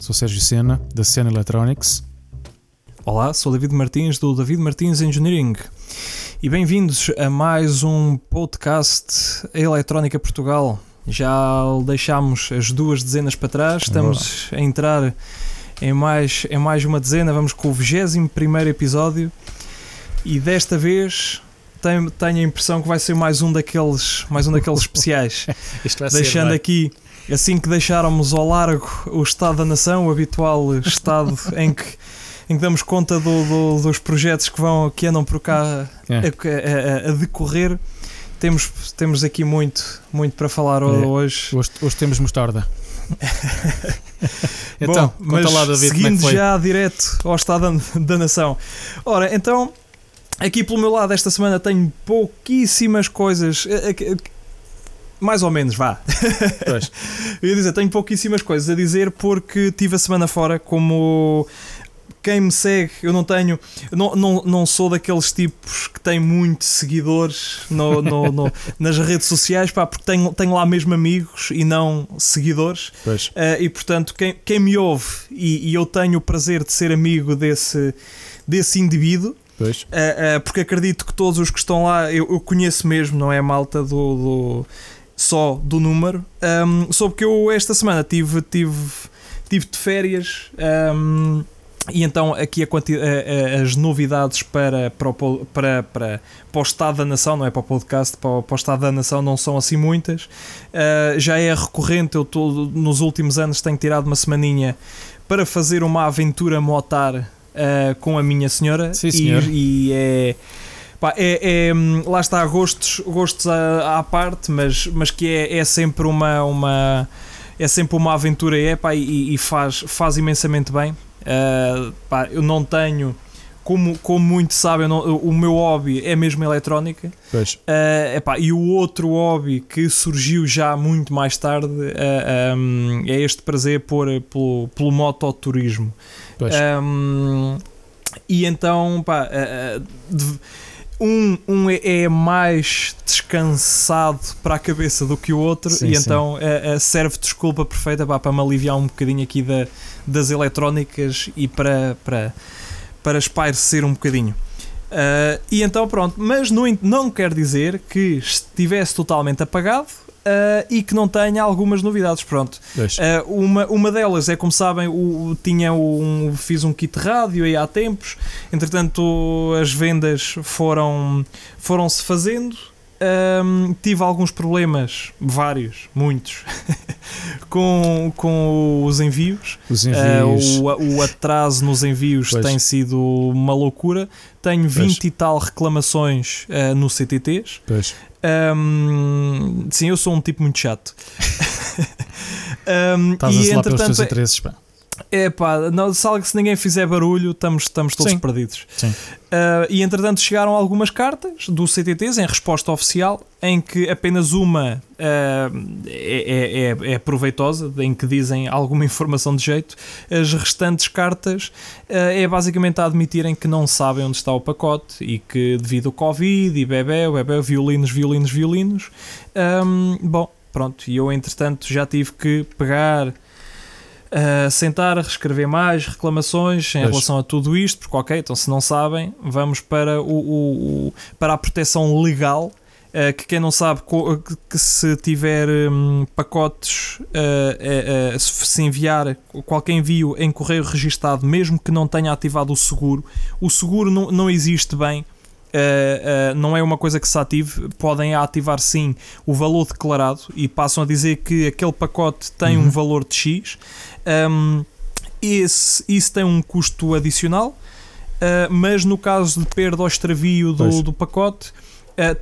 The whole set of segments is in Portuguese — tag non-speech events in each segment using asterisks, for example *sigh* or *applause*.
Olá, sou Sérgio Sena, da Sena Electronics. Olá, sou David Martins, do David Martins Engineering. E bem-vindos a mais um podcast Eletrónica Portugal. Já deixámos as duas dezenas para trás, estamos a entrar em mais, em mais uma dezena, vamos com o 21 episódio e desta vez tenho, tenho a impressão que vai ser mais um daqueles, mais um daqueles *laughs* especiais. Deixando ser, aqui, assim que deixáramos ao largo o Estado da Nação, o habitual estado *laughs* em que, em que damos conta do, do, dos projetos que, vão, que andam por cá É. a, a- a decorrer. Temos, temos aqui muito, muito para falar hoje. Hoje, hoje temos mostarda. *laughs* então, Bom, mas lá, David, é seguindo foi? já direto ao Estado da, da Nação. Ora, então, aqui pelo meu lado, esta semana tenho pouquíssimas coisas. Mais ou menos, vá. Pois. *laughs* Eu ia dizer, tenho pouquíssimas coisas a dizer porque tive a semana fora como. Quem me segue, eu não tenho. Não, não, não sou daqueles tipos que têm muitos seguidores no, no- no- *laughs* nas redes sociais, pá, porque tenho, tenho lá mesmo amigos e não seguidores. Uh, e portanto, quem, quem me ouve e, e eu tenho o prazer de ser amigo desse, desse indivíduo, uh, uh, porque acredito que todos os que estão lá eu, eu conheço mesmo, não é a malta do, do- só do número. Um, soube que eu esta semana tive, tive, tive de férias. um, e então aqui a quanti- a- a- as novidades para, para, o, para, para, para o Estado da Nação, não é para o podcast, para o, para o Estado da Nação não são assim muitas. Uh, já é recorrente, eu tô, nos últimos anos tenho tirado uma semaninha para fazer uma aventura motar uh, com a minha senhora Sim, e- senhor. e, é, pá, é, é, hum, lá está gostos, gostos à, à parte, mas, mas que é, é sempre uma, uma é sempre uma aventura é, pá, e, e faz, faz imensamente bem. Uh, pá, eu não tenho como, como muito sabem, não- o meu hobby é mesmo eletrónica. Pois. Uh, epá, e o outro hobby que surgiu já muito mais tarde uh, um, é este prazer por, pelo, pelo mototurismo. Pois. Um, e então, pá, uh, uh, de- um, um é, é mais descansado para a cabeça do que o outro, Sim, e sim. então uh, uh, serve de desculpa perfeita pá, para me aliviar um bocadinho aqui da, das eletrónicas e para, para, para espairecer um bocadinho. Uh, e então pronto, mas no, não quer dizer que estivesse totalmente apagado uh, e que não tenha algumas novidades. Pronto. Uh, uma, uma delas é, como sabem, o, o- tinha um, fiz um kit rádio aí há tempos, entretanto as vendas foram, foram-se fazendo. Um, tive alguns problemas, vários, muitos, *laughs* com, com os envios. Os Uh, envios. o, o atraso nos envios Pois. tem sido uma loucura. Tenho Pois. 20 e tal reclamações uh, no CTTs. Pois. Um, sim, eu sou um tipo muito chato. *laughs* Um, Estás a e zelar pelos teus entretanto, interesses, pá. É pá, não, se, algo- se ninguém fizer barulho, estamos, estamos todos Sim. perdidos. Sim. Uh, e entretanto chegaram algumas cartas do CTTs em resposta oficial, em que apenas uma uh, é, é, é, é proveitosa, em que dizem alguma informação de jeito. As restantes cartas uh, é basicamente a admitirem que não sabem onde está o pacote e que devido ao Covid e bebê, bebê, violinos, violinos, violinos. um, bom, pronto, e eu entretanto já tive que pegar. Uh, sentar, reescrever mais reclamações em Pois. relação a tudo isto, porque ok, então se não sabem, vamos para, o, o- o- para a proteção legal. uh, que quem não sabe co- que, se tiver hum, pacotes, uh, se se enviar qualquer envio em correio registado, mesmo que não tenha ativado o seguro, o seguro não, não existe bem. Uh, uh, não é uma coisa que se ative, podem ativar sim o valor declarado e passam a dizer que aquele pacote tem Uhum. um valor de X. Um, esse, isso tem um custo adicional, uh, mas no caso de perda ou extravio do, do pacote,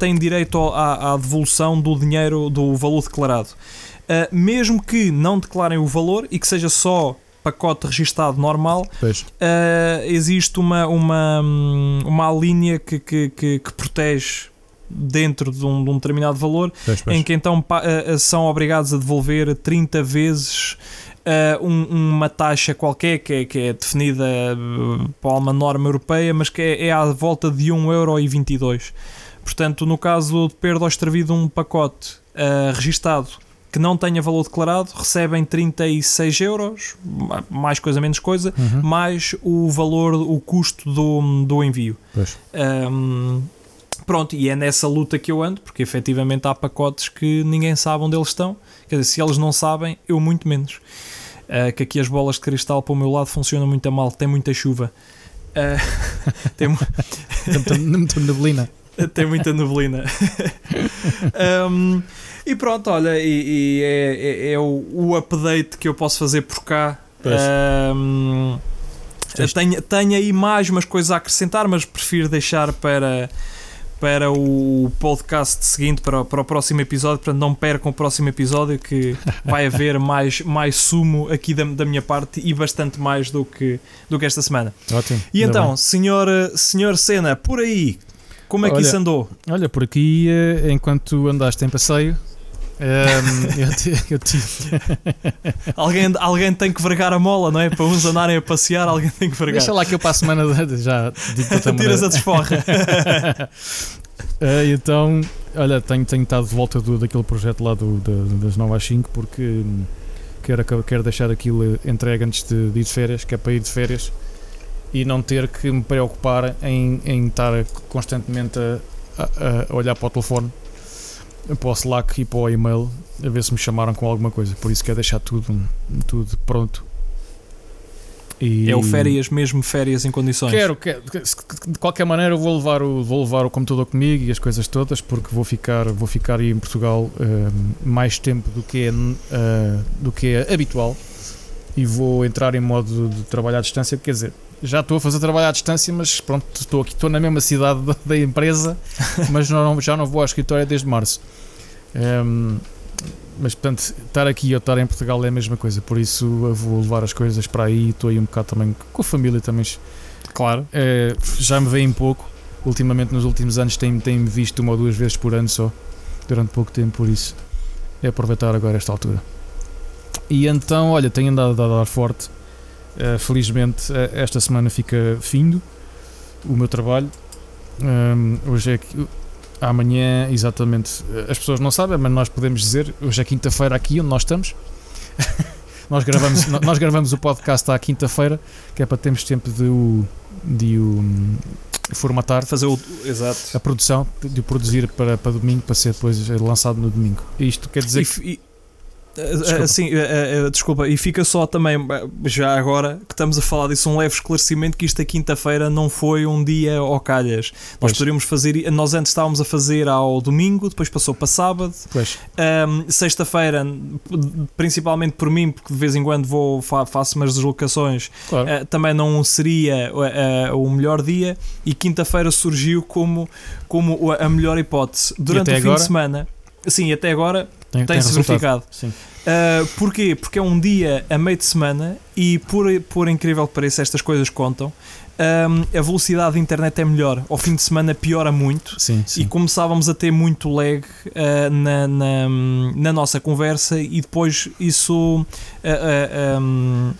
tem direito à, à devolução do dinheiro do valor declarado. Mesmo que não declarem o valor e que seja só pacote registado normal. Uh, existe uma, uma, uma linha que, que, que, que protege dentro de um, de um determinado valor, Pois, pois. em que então uh, uh, são obrigados a devolver 30 vezes uh, um- uma taxa qualquer que é, que é definida uh, por uma norma europeia, mas que é, é à volta de 1,22€. Portanto, no caso de perda ou extravio de um pacote uh, registado que não tenha valor declarado recebem 36 euros, ma- mais coisa menos coisa, Uhum. mais o valor, o custo do, do envio. Ahm, pronto, e é nessa luta que eu ando, porque efetivamente há pacotes que ninguém sabe onde eles estão. Quer dizer, se eles não sabem, eu muito menos. Ah, que aqui as bolas de cristal para o meu lado funcionam muito a mal, tem muita chuva. Ah, *laughs* tem, mu- Não me neblina. tem muita neblina. *laughs* Um, *laughs* e pronto, olha, e, e é, é- é o, o update que eu posso fazer por cá. Um, tenho, tenho aí mais umas coisas a acrescentar, mas prefiro deixar para, para o podcast seguinte, para, o- para o próximo episódio. Portanto, não percam o próximo episódio, que *laughs* vai haver mais, mais sumo aqui da, da minha parte e bastante mais do que, do que esta semana. Ótimo. E então, bem. senhor, senhor Senna, por aí, como é que Olha, isso andou? Olha, por aqui, eh, enquanto andaste em passeio, ehm, *laughs* eu, ti- eu tive. *laughs* Alguém, alguém tem que vergar a mola, não é? Para uns andarem a passear, alguém tem que vergar. Deixa lá que eu para a semana de- já digo *laughs* Tiras a desforra. Eh, então, olha, tenho, tenho estado de volta do, daquele projeto lá do, da- das 9 às 5 porque hum, quero, quero deixar aquilo entregue antes de, de ir de férias, que é para ir de férias e não ter que me preocupar em, em estar constantemente a, a- a olhar para o telefone, para o Slack e para o e-mail a ver se me chamaram com alguma coisa. Por isso quero deixar tudo, tudo pronto. E É o férias, mesmo férias em condições. Quero, quero, de qualquer maneira eu vou levar o vou levar o computador comigo e as coisas todas porque vou ficar vou ficar aí em Portugal eh, mais tempo do que é eh, do que é habitual e vou entrar em modo de trabalho à distância, quer dizer, já estou a fazer trabalho à distância, mas pronto, estou aqui, estou na mesma cidade *laughs* da, da empresa, mas não, já não vou ao escritório desde março. Ehm, mas portanto, estar aqui ou estar em Portugal é a mesma coisa, por isso eu vou levar as coisas para aí, estou aí um bocado também com a família também Claro. é, já me veem pouco. Ultimamente, nos últimos anos, tenho- tenho-me visto uma ou duas vezes por ano só, durante pouco tempo, por isso é aproveitar agora esta altura. E então, olha, tenho andado a dar forte. Eh, felizmente, eh, esta semana fica findo o meu trabalho. Ahm, hoje é que. Amanhã, exatamente, eh, as pessoas não sabem, mas nós podemos dizer, hoje é quinta-feira aqui onde nós estamos. *laughs* nós, gravamos, nós gravamos o podcast à quinta-feira, que é para termos tempo de o, de o hum, formatar Fazer o. Exato. a produção, de o produzir para, para domingo, para ser depois lançado no domingo. Isto quer dizer E, que. Desculpa. assim, desculpa, e fica só também, já agora que estamos a falar disso, um leve esclarecimento que esta quinta-feira não foi um dia ao calhas. Nós Pois. poderíamos fazer, nós antes estávamos a fazer ao domingo, depois passou para sábado, Um, Sexta-feira, principalmente por mim, porque de vez em quando vou, fa faço umas deslocações, claro. uh, também não seria uh, uh, o melhor dia. E quinta-feira surgiu como, como a melhor hipótese. Durante o fim agora? de semana, sim, até agora tem, tem verificado. Sim. Uh, porquê? Porque é um dia a meio de semana e, por, por incrível que pareça, estas coisas contam. Um, a velocidade da internet é melhor. Ao fim de semana piora muito Sim, sim. e começávamos a ter muito lag uh, na, na, na nossa conversa e depois isso uh, uh, um,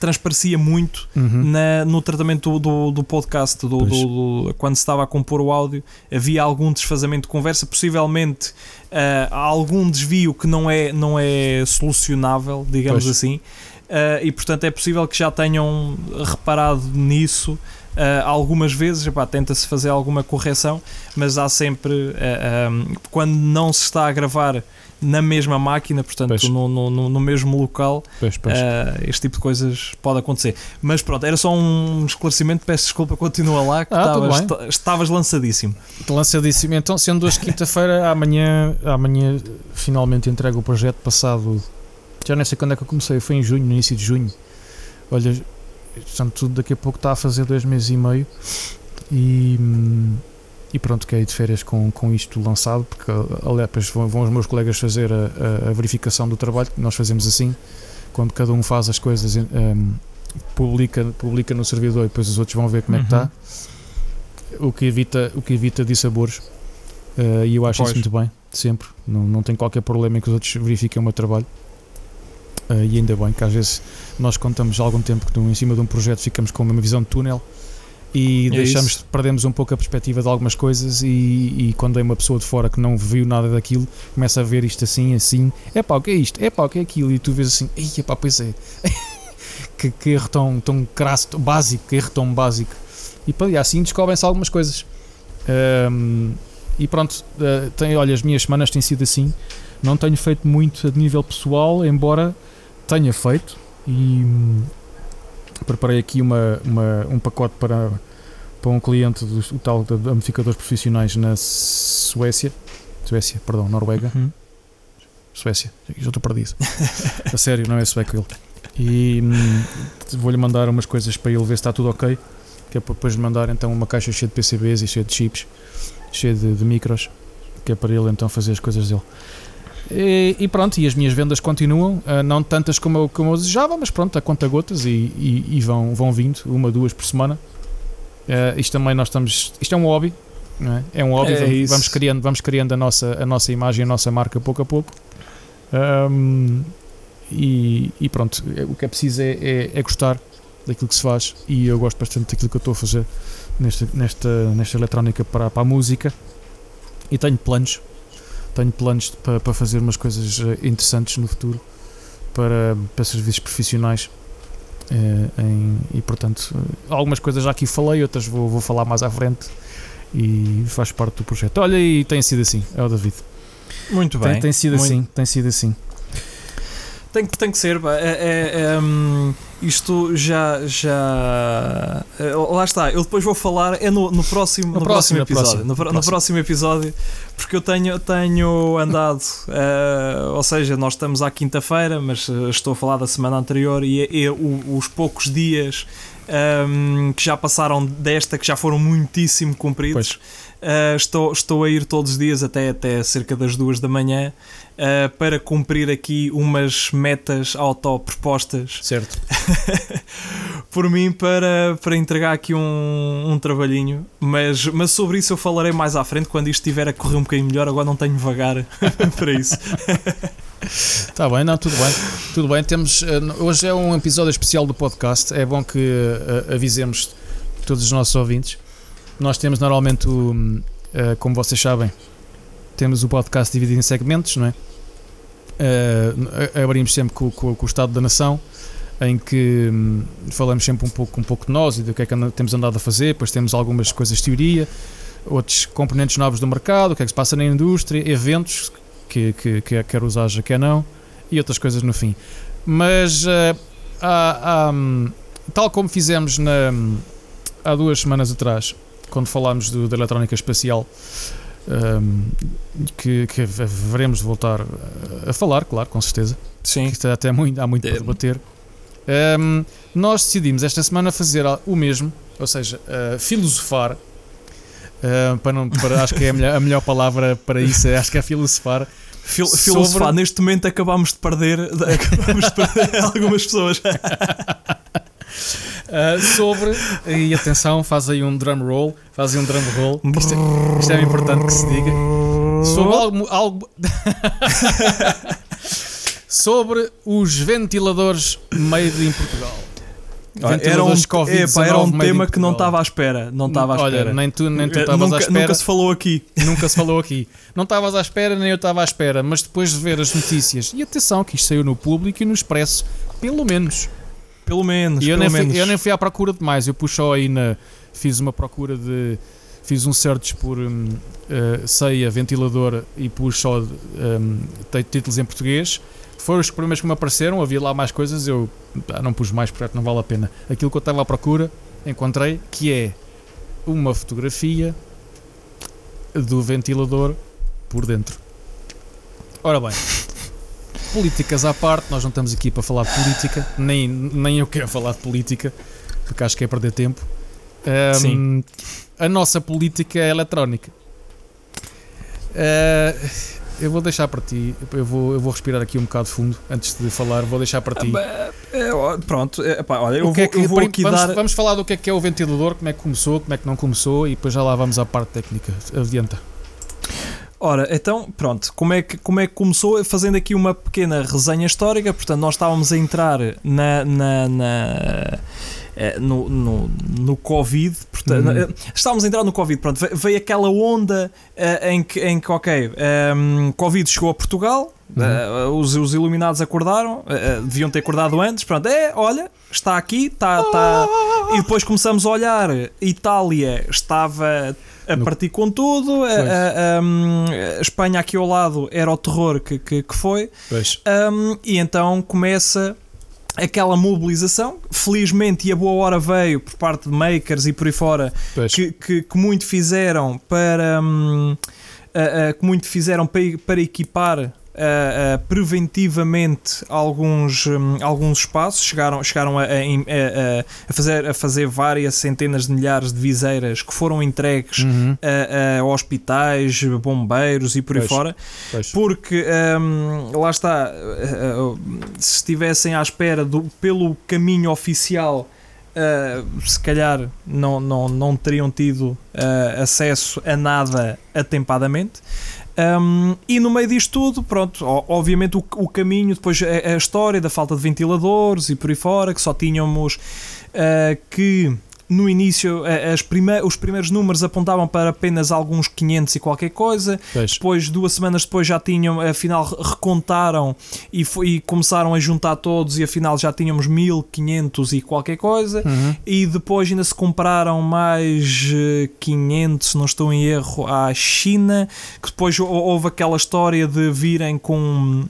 transparecia muito Uhum. na- no tratamento do, do, do podcast do, do- do- quando se estava a compor o áudio havia algum desfazamento de conversa possivelmente uh, algum desvio que não é, não é solucionável digamos Pois. assim Uh, e portanto é possível que já tenham reparado nisso uh, algumas vezes, tenta-se fazer alguma correção, mas há sempre, uh, um, quando não se está a gravar na mesma máquina, portanto no, no, no- mesmo local, Pois, pois. uh, este tipo de coisas pode acontecer. Mas pronto, era só um esclarecimento, peço desculpa, continua lá, que Ah, estavas, estavas lançadíssimo. Lançadíssimo. Então, sendo hoje quinta-feira, amanhã, amanhã finalmente entrego o projeto passado. Já nem sei quando é que eu comecei, foi em junho, no início de junho. Olha, portanto, tudo daqui a pouco está a fazer dois meses e meio. E, hum, e pronto, que é de férias com, com isto lançado, porque aliás, depois vão, vão os meus colegas fazer a, a- a verificação do trabalho, que nós fazemos assim, quando cada um faz as coisas, hum, publica, publica no servidor e depois os outros vão ver como é que Uhum. está o que evita, o que evita dissabores. Eh, E eu acho Pois. isso muito bem, sempre. Não, não tem qualquer problema em que os outros verifiquem o meu trabalho. Eh, e ainda bem que às vezes nós contamos há algum tempo que em cima de um projeto ficamos com uma visão de túnel e É deixamos, isso. perdemos um pouco a perspectiva de algumas coisas e, e quando é uma pessoa de fora que não viu nada daquilo, começa a ver isto assim, assim, é pá, o que é isto? É pá, o que é aquilo? E tu vês assim, ei, pá, pois é, *laughs* que, que erro tão, tão crasso, tão básico, que erro tão básico. E, pá, e assim descobrem-se algumas coisas. Ahm, e pronto, ah, tem, olha, as minhas semanas têm sido assim. Não tenho feito muito a nível pessoal, embora tenha feito. E preparei aqui uma, uma- um pacote para, para um cliente do o tal de amplificadores profissionais na Suécia. Suécia, perdão, Noruega. Uhum. Suécia, já estou perdido. a sério, não é sueco ele. E hum, vou-lhe mandar umas coisas para ele ver se está tudo ok. Que é para depois mandar então uma caixa cheia de PCBs e cheia de chips, cheia de, de micros, que é para ele então fazer as coisas dele. E, e pronto, e as minhas vendas continuam, ah, não tantas como eu, como eu desejava, mas pronto, a conta gotas e, e- e vão, vão vindo, uma, duas por semana. Ah, isto também nós estamos. Isto é um hobby, é? É um hobby, É vamos, vamos criando, vamos criando a, nossa, a nossa imagem, a nossa marca pouco a pouco. Ahm, e, e pronto, é- o que é preciso é, é, é gostar daquilo que se faz e eu gosto bastante daquilo que eu estou a fazer nesta, nesta, nesta eletrónica para, para a música e tenho planos tenho planos para fazer umas coisas eh, interessantes no futuro para, para serviços profissionais eh, em- e portanto eh, algumas coisas já aqui falei, outras vou, vou falar mais à frente e faz parte do projeto. Olha, e tem sido assim, é o David. Muito bem. Tem, tem sido Muito- assim, tem sido assim. Tem, que- tem que ser, pá. É, é- é, hum, isto já, já. é, Lá está, eu depois vou falar. É no, no próximo, No no próximo, próximo episódio. próximo, no, pro- no próximo. próximo episódio, porque eu tenho, tenho andado. *laughs* eh, ou seja, nós estamos à quinta-feira, mas eh, estou a falar da semana anterior e, é- é o- os poucos dias. hum, que já passaram desta, que já foram muitíssimo cumpridos. Uh, estou, estou a ir todos os dias até, até cerca das duas da manhã uh, para cumprir aqui umas metas autopropostas Certo. *laughs* por mim para, para entregar aqui um, um trabalhinho. Mas, mas sobre isso eu falarei mais à frente quando isto estiver a correr um bocadinho melhor. Agora não tenho vagar *laughs* para isso. Está *laughs* bem, não, tudo bem. Tudo bem, temos. eh, hoje é um episódio especial do podcast. É bom que eh, avisemos todos os nossos ouvintes. Nós temos normalmente, o, eh, como vocês sabem, temos o podcast dividido em segmentos, não é? Eh, abrimos sempre com, com- com o Estado da Nação, em que hum, falamos sempre um pouco, um pouco de nós e do que é que temos andado a fazer. Depois temos algumas coisas de teoria, outros componentes novos do mercado, o que é que se passa na indústria, eventos que, que, que quer usar, quer não, e outras coisas no fim. Mas eh, há- há, hum, tal como fizemos na, há duas semanas atrás, quando falámos do- da eletrónica espacial, hum, que, que veremos voltar a, falar, claro, com certeza. Sim. Que até há muito, há muito para É. debater. Hum, nós decidimos esta semana fazer o mesmo, ou seja, uh, filosofar. uh, para não, para, acho que é a melhor, a melhor palavra para isso, é- acho que é filosofar. Fil Sobre- Filosofar, neste momento acabámos de perder, *laughs* acabámos de perder algumas pessoas. *laughs* Uh, sobre, e atenção, faz aí um drum roll, faz aí um drum roll, isto, é, isto é importante que se diga. Sobre algo. algo *laughs* sobre os ventiladores made in Portugal. Olha, Era um, Ventiladores Covid-19 epá, era um tema que não estava à espera. Não estava à Olha, espera. nem tu nem tu Eh, estavas à espera. nunca se falou aqui. Nunca se falou aqui. Não estavas à espera, nem eu estava à espera, mas depois de ver as notícias, e atenção que isto saiu no público e no expresso, pelo menos. Pelo menos. E eu pelo nem, menos. fui, eu nem fui à procura de mais, eu só aí na. Fiz uma procura de. Fiz um search por hum, eh, ceia, ventilador e pus só t- títulos em português. Foram os primeiros que me apareceram, havia lá mais coisas, eu ah, não pus mais porque não vale a pena. Aquilo que eu estava à procura, encontrei, que é uma fotografia do ventilador por dentro. Ora bem, políticas à parte, nós não estamos aqui para falar de política, nem, nem eu quero falar de política, porque acho que é perder tempo. Ahm, Sim. A nossa política é eletrónica. Ah, eu vou deixar para ti, eu vou, eu vou respirar aqui um bocado fundo antes de falar, vou deixar para ti. É, ó, pronto, é, olha, eu vou, é que- eu vou aqui vamos, dar. vamos falar do que é que é o ventilador, como é que começou, como é que não começou e depois já lá vamos à parte técnica. Adianta. Ora, então, pronto, como é, que, como é que começou? Fazendo aqui uma pequena resenha histórica, portanto, nós estávamos a entrar na, na, na, eh, no, no, no Covid, portanto, Uhum. eh, estávamos a entrar no Covid, pronto, ve- veio aquela onda eh, em, que, em que, ok, ehm, Covid chegou a Portugal, Uhum. os, os iluminados acordaram, deviam ter acordado antes, pronto, é, olha, está aqui, está, está, e depois começamos a olhar, Itália estava a No- partir com tudo, a, a- a Espanha aqui ao lado era o terror que, que, que foi, um, e então começa aquela mobilização. Felizmente, e a boa hora veio por parte de makers e por aí fora, que, que, que muito fizeram para. hum, ah, ah, que muito fizeram para, para equipar. Ah, preventivamente alguns, hum, alguns espaços chegaram, chegaram a, a- a- a fazer, a fazer várias centenas de milhares de viseiras que foram entregues Uhum. a, a hospitais, bombeiros e por aí Pois. fora Pois. porque hum, lá está, uh, uh, se estivessem à espera do, pelo caminho oficial, uh, se calhar não, não, não teriam tido uh, acesso a nada atempadamente. Um, e no meio disto tudo, pronto, obviamente o, o caminho, depois a, a história da falta de ventiladores e por aí fora, que só tínhamos uh, que no início as prime os primeiros números apontavam para apenas alguns 500 e qualquer coisa, Pois. depois, duas semanas depois, já tinham, afinal, recontaram e, e começaram a juntar todos, e afinal já tínhamos 1500 e qualquer coisa. Uhum. E depois ainda se compraram mais eh, 500, se não estou em erro, à China. Que depois hou- houve aquela história de virem com,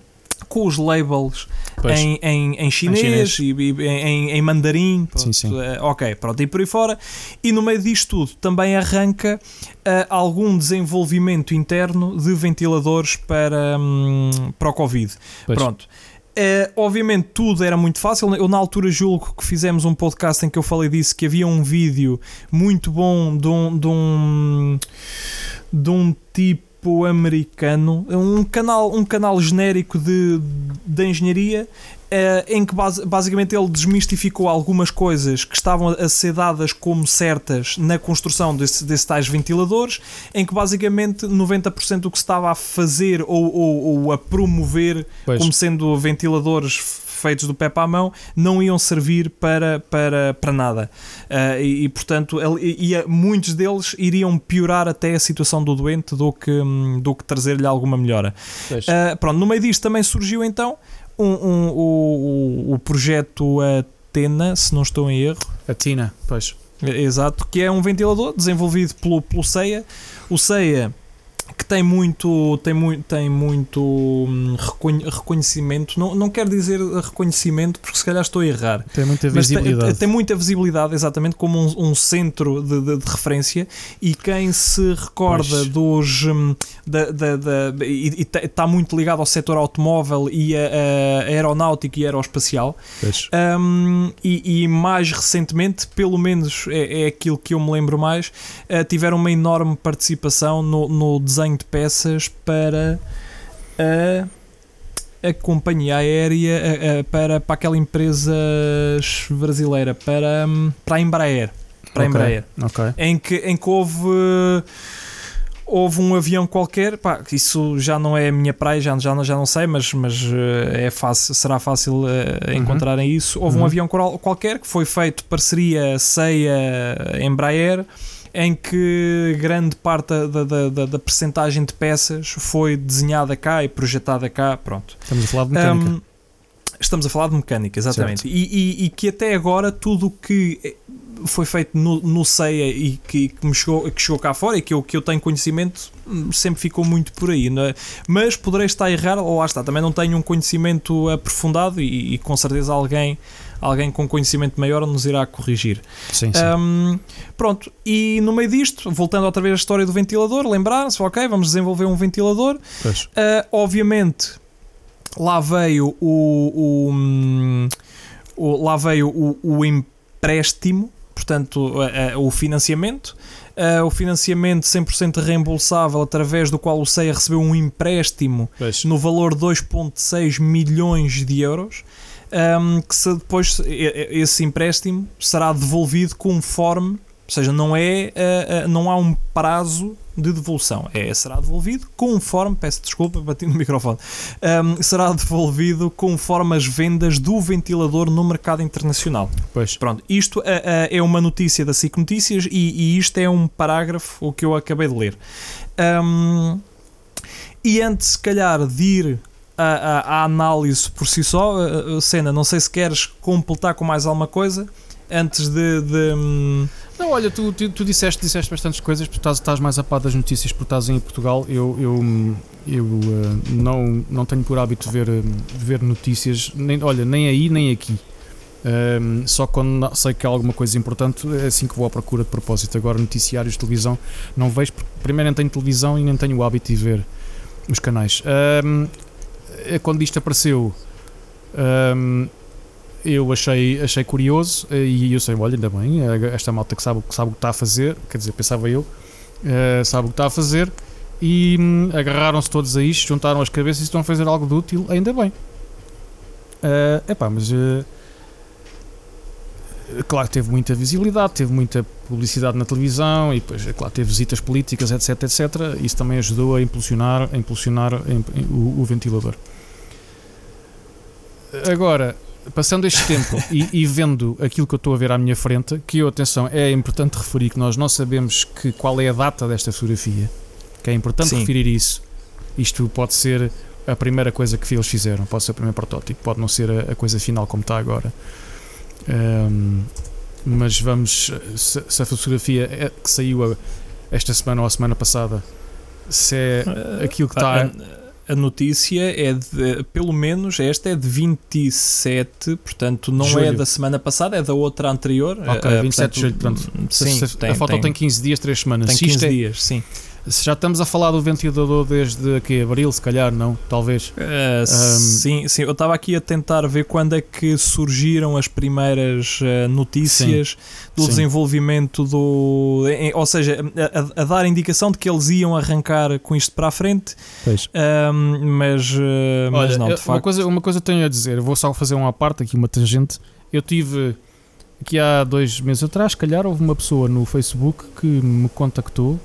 com os labels em, em, em chinês, chinês. e, e em, em mandarim. Sim, pronto, sim. eh, ok, pronto, e por aí fora. E no meio disto tudo também arranca eh, algum desenvolvimento interno de ventiladores para, hum, para o Covid. Pois. Pronto. Eh, obviamente tudo era muito fácil. Eu na altura julgo que fizemos um podcast em que eu falei disso que havia um vídeo muito bom de um, de um, de um tipo americano, um canal, um canal genérico de, de engenharia eh, em que base- basicamente ele desmistificou algumas coisas que estavam a ser dadas como certas na construção desse, desses tais ventiladores, em que basicamente 90% do que se estava a fazer ou, ou- ou a promover Pois. como sendo ventiladores feitos do pé para a mão, não iam servir para, para, para nada. Ah, e, e, portanto, ele- e, e muitos deles iriam piorar até a situação do doente do que, hum, do que trazer-lhe alguma melhora. Ah, pronto, no meio disto também surgiu então um, um- o, o, o projeto Atena, se não estou em erro. A Tina. Pois. Exato, que é um ventilador desenvolvido pelo, pelo CEIA. O CEIA que tem muito tem muito tem muito hum, reconhe- reconhecimento. Não, não quero dizer reconhecimento porque se calhar estou a errar. Tem muita mas tem, visibilidade. tem muita visibilidade exatamente como um, um centro de, de- de referência. E quem se recorda Pois. dos hum, da, da, da- e está muito ligado ao setor automóvel e a, a aeronáutico e aeroespacial. Um, e, e mais recentemente, pelo menos é, é aquilo que eu me lembro mais, uh, tiveram uma enorme participação no, no desenho de peças para a, a companhia aérea, a- a- para, para aquela empresa brasileira, para, hum, para a Embraer. Para a Ok. Embraer Ok. em que, em que houve, houve um avião qualquer, pá, isso já não é a minha praia, já, já, não- já não sei, mas, mas eh, é fácil, será fácil eh, encontrarem isso. Houve um Uhum. avião qual- qualquer que foi feito parceria Ceia-Embraer, em que grande parte da, da, da, da percentagem de peças foi desenhada cá e projetada cá, pronto. Estamos a falar de mecânica. Um, estamos a falar de mecânica, exatamente. E, e- e que até agora tudo o que eh, foi feito no, no CEIA e que, que, me chegou, que chegou cá fora e que eu, que eu tenho conhecimento hum, sempre ficou muito por aí. não é? Mas poderei estar a errar, ou lá está, também não tenho um conhecimento aprofundado e, e com certeza alguém, alguém com conhecimento maior nos irá corrigir. sim, sim. Um, pronto, e no meio disto, voltando outra vez à história do ventilador, lembrar-se, ok, vamos desenvolver um ventilador. Uh, obviamente, lá veio o, o, o- lá veio o, o empréstimo, portanto, a- a- o financiamento. Uh, o financiamento 100% reembolsável, através do qual o CEA recebeu um empréstimo no valor de 2,6 milhões de euros. Um, que se depois esse empréstimo será devolvido conforme, ou seja, não é uh, uh, não há um prazo de devolução. É, será devolvido conforme, peço desculpa, bati no *laughs* microfone, um, será devolvido conforme as vendas do ventilador no mercado internacional. Pois. Pronto, isto uh, uh, é uma notícia da SIC Notícias e, e, isto é um parágrafo o que eu acabei de ler. Um, e antes, se calhar, de ir à, à análise por si só, Cena, não sei se queres completar com mais alguma coisa antes de. de um... Não, olha, tu, tu, tu, disseste, disseste bastantes coisas, porque estás, estás mais a par das notícias porque estás em Portugal. Eu, eu, eu uh, não, não tenho por hábito ver, ver notícias, nem, olha, nem aí nem aqui. Um, só quando sei que há alguma coisa importante é assim que vou à procura de propósito. Agora, noticiários, televisão, não vejo, porque primeiro nem tenho televisão e nem tenho o hábito de ver os canais. Um, quando isto apareceu, um, eu achei, achei curioso eh, e eu sei, olha, ainda bem, eh, esta malta que sabe, que sabe o que está a fazer, quer dizer, pensava eu, uh, sabe o que está a fazer e hum, agarraram-se todos a isto, juntaram as cabeças e estão a fazer algo de útil, ainda bem. Uh, pá, mas uh, claro, teve muita visibilidade, teve muita publicidade na televisão e depois, claro, teve visitas políticas, etc, etc. Isso também ajudou a impulsionar, a impulsionar o, o ventilador. Agora, passando este tempo e, e, vendo aquilo que eu estou a ver à minha frente, que eu, atenção, é importante referir que nós não sabemos que, qual é a data desta fotografia, que é importante Sim. referir isso. Isto pode ser a primeira coisa que eles fizeram, pode ser o primeiro protótipo, pode não ser a, a coisa final como está agora. Um, mas vamos, se, se, a fotografia é, que saiu a, esta semana ou a semana passada, se é uh, aquilo que está. Uh, a notícia é de, pelo menos esta é de 27, portanto não julho. é da semana passada, é da outra anterior. Ok, uh, 27 portanto, de julho, pronto. Sim, se, tem, a foto tem, tem 15 dias, 3 semanas. Tem 15 é, dias, sim. Se já estamos a falar do ventilador desde aqui, abril, se calhar, não? Talvez. Uh, um, sim, sim. Eu estava aqui a tentar ver quando é que surgiram as primeiras uh, notícias sim, do sim. desenvolvimento do. Em, ou seja, a, a, dar indicação de que eles iam arrancar com isto para a frente. Pois. Um, mas, uh, Olha, mas não, de facto. Uma coisa, uma coisa tenho a dizer, vou só fazer uma parte aqui, uma tangente. Eu tive. Aqui há dois meses atrás, calhar, houve uma pessoa no Facebook que me contactou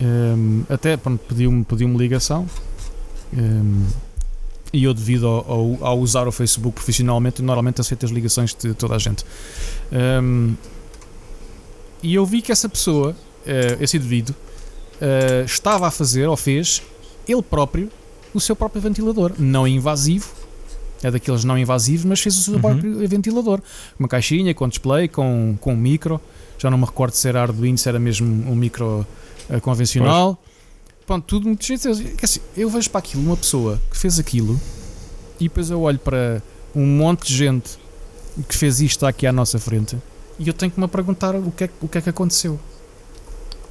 um, até pediu-me pediu ligação um, e eu, devido ao, ao, ao, usar o Facebook profissionalmente, normalmente aceito as ligações de toda a gente. Um, e eu vi que essa pessoa, uh, esse indivíduo, uh, estava a fazer, ou fez, ele próprio, o seu próprio ventilador. Não invasivo, é daqueles não invasivos, mas fez o seu uhum. próprio ventilador. Uma caixinha com display, com, com micro. Já não me recordo se era Arduino, se era mesmo um micro convencional. Pois. Pronto, tudo muito jeito. Assim, eu vejo para aquilo uma pessoa que fez aquilo e depois eu olho para um monte de gente que fez isto aqui à nossa frente e eu tenho que me perguntar o que é, o que, é que aconteceu.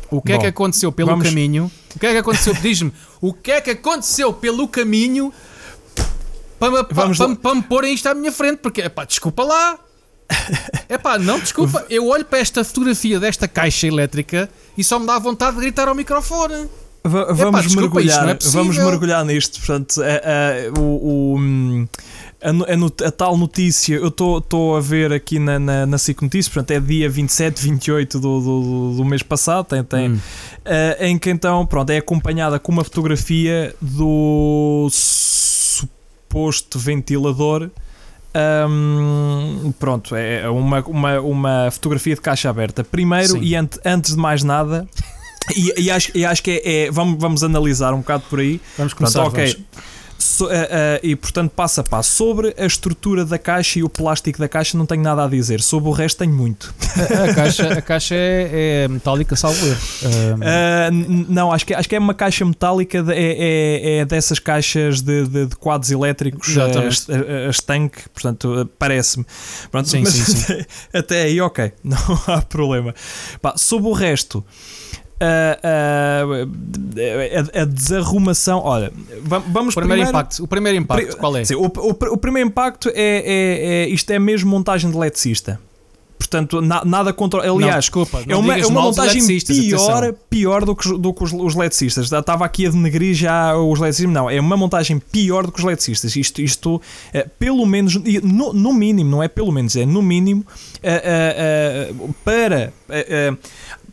O que Bom, é que aconteceu pelo vamos... caminho? O que é que aconteceu? Diz-me, o que é que aconteceu pelo caminho para, para, para, para, me porem isto à minha frente? Porque, pá, desculpa lá. *laughs* É pá, não, desculpa. Eu olho para esta fotografia desta caixa elétrica e só me dá vontade de gritar ao microfone. V vamos Epá, mergulhar, é vamos mergulhar nisto. Portanto, é, é, o, o a, a, a, tal notícia, eu estou a ver aqui na, na, na SIC Notícias, portanto é dia 27, 28 do, do, do mês passado, tem, tem, hum. uh, em que então pronto, é acompanhada com uma fotografia do suposto ventilador. Um, pronto, é uma, uma, uma fotografia de caixa aberta. Primeiro, Sim. e ante, antes de mais nada, *laughs* e, e, acho, e acho que é, é, vamos, vamos analisar um bocado por aí. Vamos começar. Portanto, ok. Vamos. So, uh, uh, e portanto, passo a passo. Sobre a estrutura da caixa e o plástico da caixa, não tenho nada a dizer. Sobre o resto, tenho muito. A, a caixa, a caixa é, é metálica, salvo erro. *laughs* Uh, não, acho que, acho que é uma caixa metálica, de, é, é, é, dessas caixas de, de, de quadros elétricos, a, a, estanque, portanto, parece-me. Sim, mas sim, sim. Até, *laughs* até aí, ok, *laughs* não há problema. Pá, sobre o resto a, a, a, desarrumação. Olha, vamos o primeiro, primeiro impacto. O primeiro impacto, qual é? Sim, o, o, o, primeiro impacto é, é, é, isto é mesmo montagem de eletricista. Portanto, na, nada contra. Aliás, não, desculpa, é uma, é uma montagem pior, pior do que, do que os, os eletricistas. Estava aqui a denegrir já os eletricistas. Não, é uma montagem pior do que os eletricistas. Isto, isto é, pelo menos, no, no mínimo, não é pelo menos, é no mínimo, é, para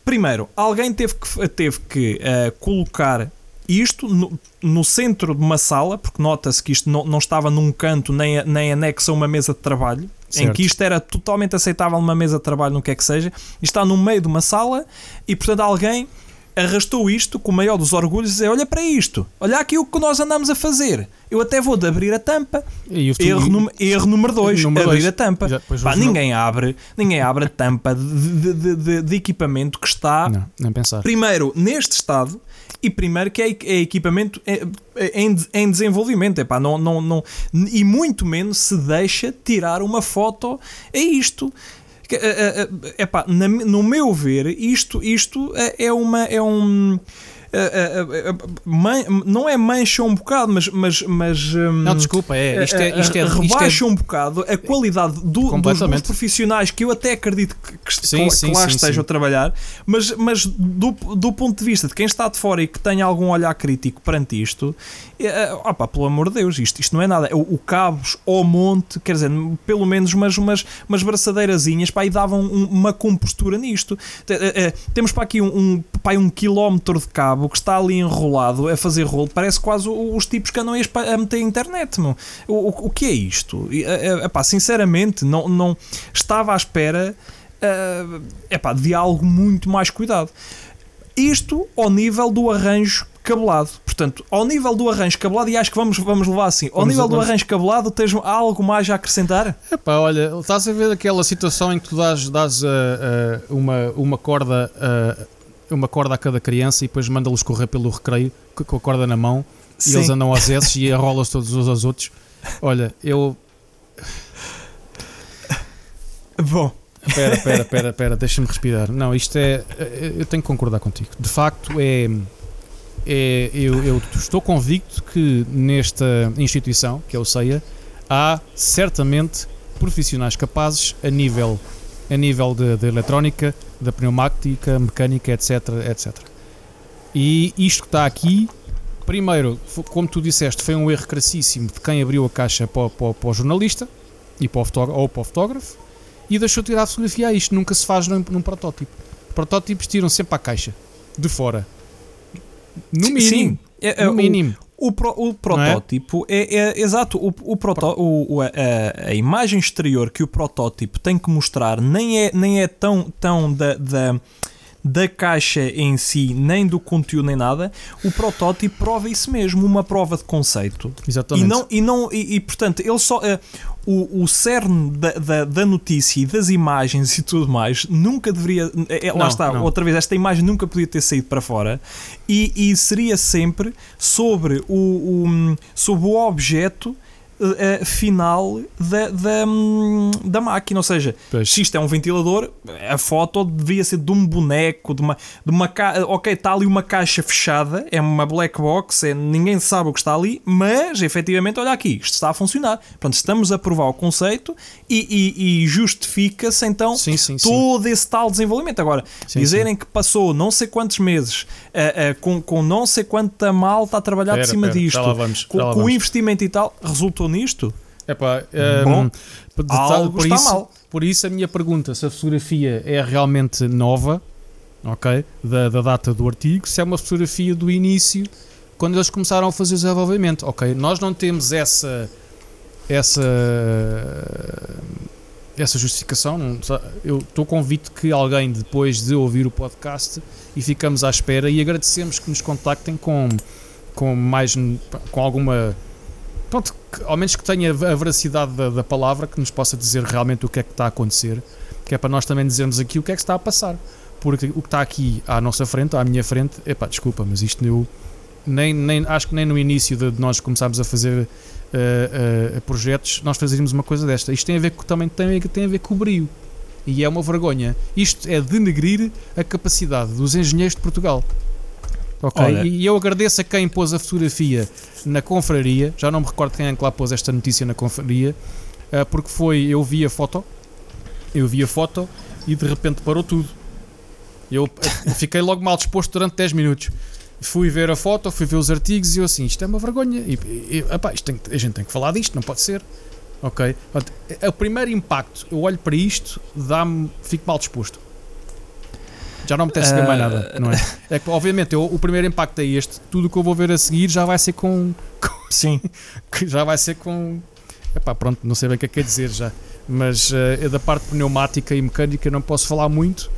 primeiro, alguém teve que, teve que uh, colocar isto no, no, centro de uma sala, porque nota-se que isto não, não estava num canto nem, nem anexo a uma mesa de trabalho, certo. em que isto era totalmente aceitável numa mesa de trabalho, no que é que seja, e está no meio de uma sala e, portanto, alguém arrastou isto com o maior dos orgulhos e dizer: Olha para isto, olha aqui o que nós andamos a fazer. Eu até vou de abrir a tampa. Erro, num, erro número 2, abrir dois. a tampa. Já, Pá, ninguém abre, ninguém abre a tampa de, de, de, de equipamento que está não, nem pensar. primeiro neste estado e primeiro que é, é equipamento é, é, em, em desenvolvimento. Epá, não, não, não, e muito menos se deixa tirar uma foto a isto. É, é, é, epá, na, no meu ver, isto, isto é, é uma. É um, não é mancha um bocado, mas. mas, mas hum, não, desculpa, é, isto é, isto é, rebaixa isto é, um bocado a qualidade do, dos profissionais que eu até acredito que, que, sim, que, sim, lá sim, estejam a trabalhar, mas, mas do, do ponto de vista de quem está de fora e que tenha algum olhar crítico perante isto, é, opa, pelo amor de Deus, isto, isto não é nada. O, o cabos ao monte, quer dizer, pelo menos umas, umas, umas braçadeirazinhas pá, e davam um, uma compostura nisto. Temos para aqui um, um, pá, um quilómetro de cabo que está ali enrolado a fazer rolo, parece quase os tipos que andam a meter a internet. O, o, o que é isto? É, epá, sinceramente, não, não estava à espera uh, epá, de algo muito mais cuidado. Isto ao nível do arranjo cabelado. Portanto, ao nível do arranjo cabelado, e acho que vamos, vamos levar assim, ao vamos, nível do arranjo cabelado, tens algo mais a acrescentar? Epá, olha, estás a ver aquela situação em que tu dás, dás uh, uh, uma, uma corda uh, uma corda a cada criança e depois manda-los correr pelo recreio com a corda na mão Sim. e eles andam aos *laughs* S e arrolam-se todos uns aos outros. Olha, eu. Bom. Espera, espera, espera, deixa-me respirar. Não, isto é. Eu tenho que concordar contigo. De facto, é. É eu, eu estou convicto que nesta instituição, que é o CEIA, há certamente profissionais capazes a nível, a nível de, de eletrónica, da pneumática, mecânica, etc, etc. E isto que está aqui, primeiro, como tu disseste, foi um erro crassíssimo de quem abriu a caixa para, para, para o jornalista e para o fotógrafo, ou para o fotógrafo e deixou tirar a fotografia isto. Nunca se faz num, num protótipo. Protótipos tiram sempre a caixa, de fora. No mínimo. Sim, é, é, no mínimo. O, pro, o protótipo é? é? é, exato. O, o, proto, o, a, a, imagem exterior que o protótipo tem que mostrar nem é, nem é tão, tão da, da, da caixa em si, nem do conteúdo, nem nada. O protótipo prova isso mesmo, uma prova de conceito. Exatamente. E, não, e, não, e, e portanto, ele só. Uh, o, o cerne da, da, da, notícia e das imagens e tudo mais nunca deveria. É, é lá não, está, não. outra vez, esta imagem nunca podia ter saído para fora e, e seria sempre sobre o, o, sobre o objeto uh, final da, da, hum, da máquina. Ou seja, pois. se isto é um ventilador, a foto devia ser de um boneco, de uma, de uma ca... ok, está ali uma caixa fechada, é uma black box, é, ninguém sabe o que está ali, mas efetivamente, olha aqui, isto está a funcionar. Portanto, estamos a provar o conceito e, e, e justifica-se então sim, sim, todo sim. esse tal desenvolvimento. Agora, dizerem que passou não sei quantos meses uh, uh, com, com não sei quanta malta a trabalhar pera, de cima pera, disto, com, com o investimento e tal, resultou nisto? Epá, um, Bom, algo por está isso, mal. Por isso a minha pergunta, se a fotografia é realmente nova, ok, da, da data do artigo, se é uma fotografia do início, quando eles começaram a fazer o desenvolvimento, ok, nós não temos essa essa essa justificação. Eu estou convicto que alguém depois de ouvir o podcast e ficamos à espera e agradecemos que nos contactem com com mais com alguma pronto, que, ao menos que tenha a veracidade da, da, palavra, que nos possa dizer realmente o que é que está a acontecer, que é para nós também dizermos aqui o que é que está a passar. Porque o que está aqui à nossa frente, à minha frente, epá, desculpa, mas isto eu nem, nem, acho que nem no início de, de nós começarmos a fazer uh, uh, projetos, nós fazeríamos uma coisa desta. Isto tem a ver com, também tem, tem a ver com o brio. E é uma vergonha. Isto é denegrir a capacidade dos engenheiros de Portugal. Ok, Olha. e eu agradeço a quem pôs a fotografia na confraria, já não me recordo quem é que lá pôs esta notícia na confraria, uh, porque foi, eu vi a foto, eu vi a foto e de repente parou tudo. Eu, fiquei logo mal disposto durante 10 minutos. Fui ver a foto, fui ver os artigos e eu assim, isto é uma vergonha. E, e epá, tem, a gente tem que falar disto, não pode ser. Ok? O primeiro impacto, eu olho para isto, dá-me, fico mal disposto Já não me apetece ver mais nada, não é? É que, obviamente, eu, o primeiro impacto é este. Tudo o que eu vou ver a seguir já vai ser com. com Sim. *laughs* já vai ser com. Epá, pronto, não sei bem o que é que quer dizer já. Mas uh, da parte pneumática e mecânica não posso falar muito.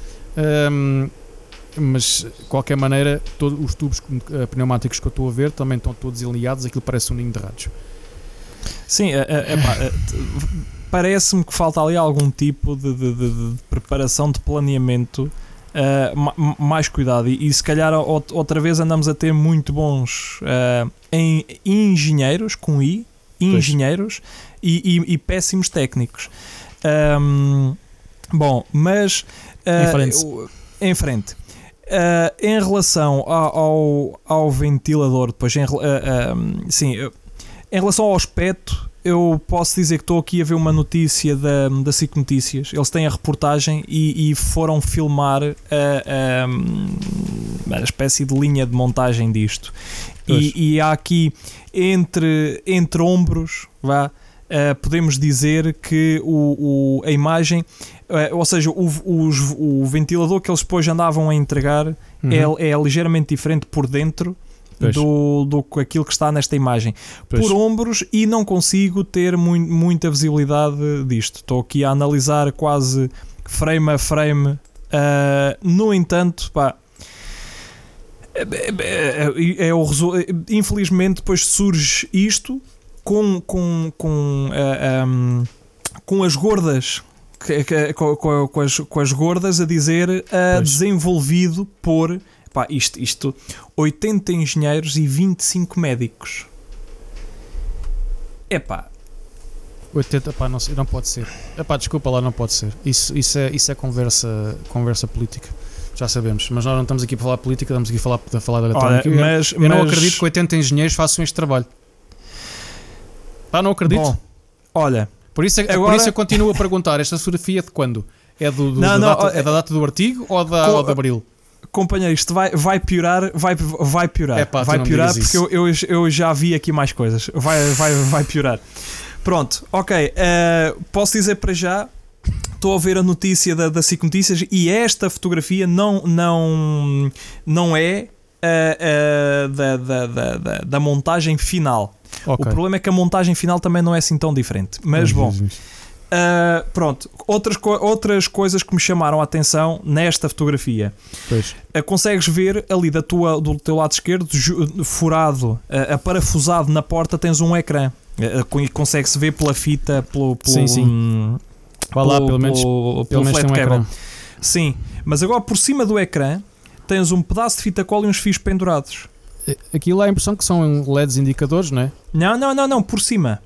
Um, mas de qualquer maneira, todos os tubos pneumáticos que eu estou a ver também estão todos alinhados. Aquilo parece um ninho de ratos. Sim, é, é, é, parece-me que falta ali algum tipo de, de, de, de preparação, de planeamento. Uh, mais cuidado. E, e, se calhar outra vez andamos a ter muito bons uh, em engenheiros com I engenheiros e, e, e, péssimos técnicos. Um, bom mas uh, em frente, em, frente. em relação ao, ao, ao, ventilador depois em, sim em relação ao aspecto, eu posso dizer que estou aqui a ver uma notícia da, da SIC Notícias. Eles têm a reportagem e, e foram filmar a, a, a, espécie de linha de montagem disto. E, e, há aqui entre, entre ombros, vá, uh, podemos dizer que o, o a imagem, uh, ou seja, o, o, o, ventilador que eles depois andavam a entregar uhum. é, é ligeiramente diferente por dentro do, do aquilo que está nesta imagem pois. por ombros e não consigo ter mu muita visibilidade disto. Estou aqui a analisar quase frame a frame. Uh, no entanto, pá, é, é, é, o infelizmente depois surge isto com, com, com, uh, um, com as gordas com, com, com, as, com as gordas a dizer uh, desenvolvido por Pá, isto, isto, 80 engenheiros e 25 médicos. Epá. 80, pá, não, não pode ser. Epá, desculpa lá, não pode ser. Isso, isso, é, isso é conversa, conversa política. Já sabemos. Mas nós não estamos aqui para falar política, estamos aqui a falar, a falar de eletrónica. Olha, mas, eu, mas... não acredito que 80 engenheiros façam este trabalho. Pá, não acredito. Bom, olha. Por isso, é, agora... por isso eu continuo a perguntar: esta fotografia é de quando? É, do, do não, da não, data, é da data do artigo ou da, ou de abril? Companheiro, isto vai, vai piorar, vai, vai piorar. É pá, vai piorar porque eu, eu, eu, já vi aqui mais coisas. Vai, vai, vai piorar. Pronto, ok. Uh, posso dizer para já. Estou a ver a notícia da, da SIC Notícias e esta fotografia não, não, não é uh, uh, da, da, da, da, montagem final. Okay. O problema é que a montagem final também não é assim tão diferente. Mas bom. Uh, pronto, outras, co outras coisas que me chamaram a atenção nesta fotografia. Uh, consegues ver ali da tua, do teu lado esquerdo, furado, uh, parafusado na porta, tens um ecrã. Uh, Consegue-se ver pela fita, pelo. pelo sim, sim. Vai lá, pelo, menos, pelo, pelo menos tem um. Sim, mas agora por cima do ecrã tens um pedaço de fita cola e uns fios pendurados. Aquilo é a impressão que são LEDs indicadores, não é? Não, não, não, não, por cima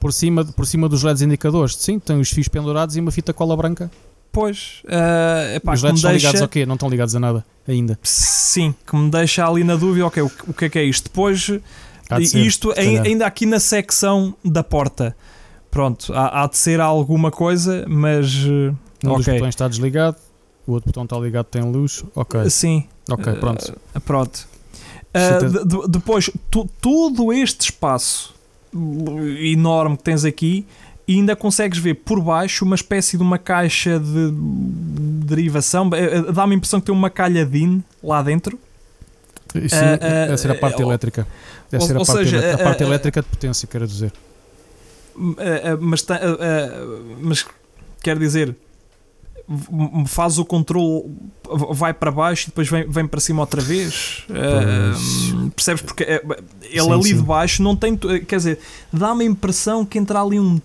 por cima, por cima dos LEDs indicadores. Sim, tem os fios pendurados e uma fita cola branca. Pois, uh, epá, os LEDs estão deixa... ligados ao quê? Não estão ligados a nada ainda. Sim, que me deixa ali na dúvida, ok, o, o que é que é isto? Depois, de ser, isto ainda aqui na secção da porta. Pronto, há, há de ser alguma coisa, mas. Uh, um okay. dos botões está desligado, o outro botão está ligado, tem luz. Ok. Sim. Ok, pronto. Uh, pronto. Uh, de, depois, tu, todo este espaço enorme que tens aqui e ainda consegues ver por baixo uma espécie de uma caixa de derivação. Eh, eh, dá-me a impressão que tem uma calha DIN lá dentro. Sim, uh, deve ser a parte uh, elétrica. Ou, a, parte, seja, a parte elétrica de potência, quero dizer. mas, mas quer dizer, faz o controle, vai para baixo e depois vem, vem para cima outra vez. Uh, percebes? Porque é, ele sim, ali sim. de baixo não tem. Quer dizer, dá-me a impressão que entra ali um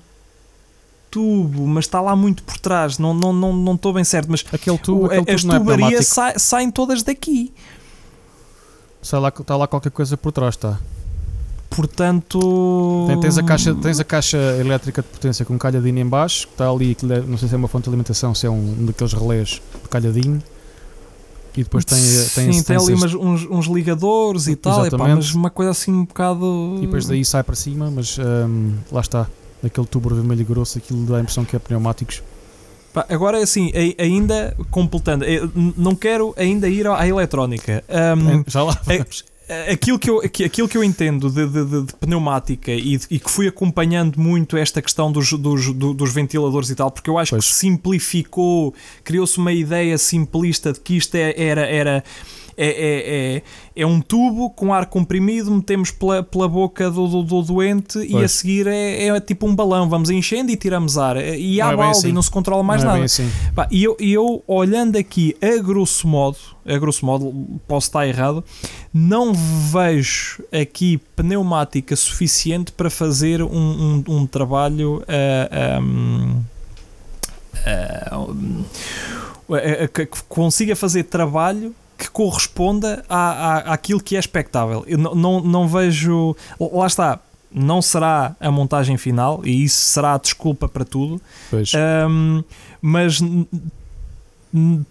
tubo, mas está lá muito por trás. Não estou não, não, não bem certo. Mas aquele tubo, aquele as tubo tubarias é saem todas daqui. Sai lá, está lá qualquer coisa por trás, está. Portanto. Tens a, caixa, tens a caixa elétrica de potência com calhadinho em baixo, que está ali, é, não sei se é uma fonte de alimentação, se é um, um daqueles relés de calhadinho. E depois tem, tem, Sim, tem ali umas, uns, uns, ligadores e tal, epá, mas uma coisa assim um bocado. E depois daí sai para cima, mas um, lá está, aquele tubo vermelho e grosso, aquilo dá a impressão que é pneumáticos. Agora, assim, ainda completando, não quero ainda ir à eletrónica. Um, *laughs* já lá vamos aquilo que eu, aquilo que eu entendo de, de, de pneumática e, e, que fui acompanhando muito esta questão dos, dos, dos ventiladores e tal, porque eu acho pois. que simplificou, criou-se uma ideia simplista de que isto é, era, era é, é, é, é, um tubo com ar comprimido, metemos pela, pela boca do, do, do doente pois. e a seguir é, é, tipo um balão, vamos enchendo e tiramos ar. E há não balde assim. e não se controla mais não é nada. Assim. Pá, e eu, eu, olhando aqui a grosso modo, a grosso modo, posso estar errado, não vejo aqui pneumática suficiente para fazer um, um, um trabalho. Uh, um, uh, que consiga fazer trabalho que corresponda à, à, àquilo que é expectável. Eu não, não, não vejo. Lá está, não será a montagem final e isso será a desculpa para tudo. Um, mas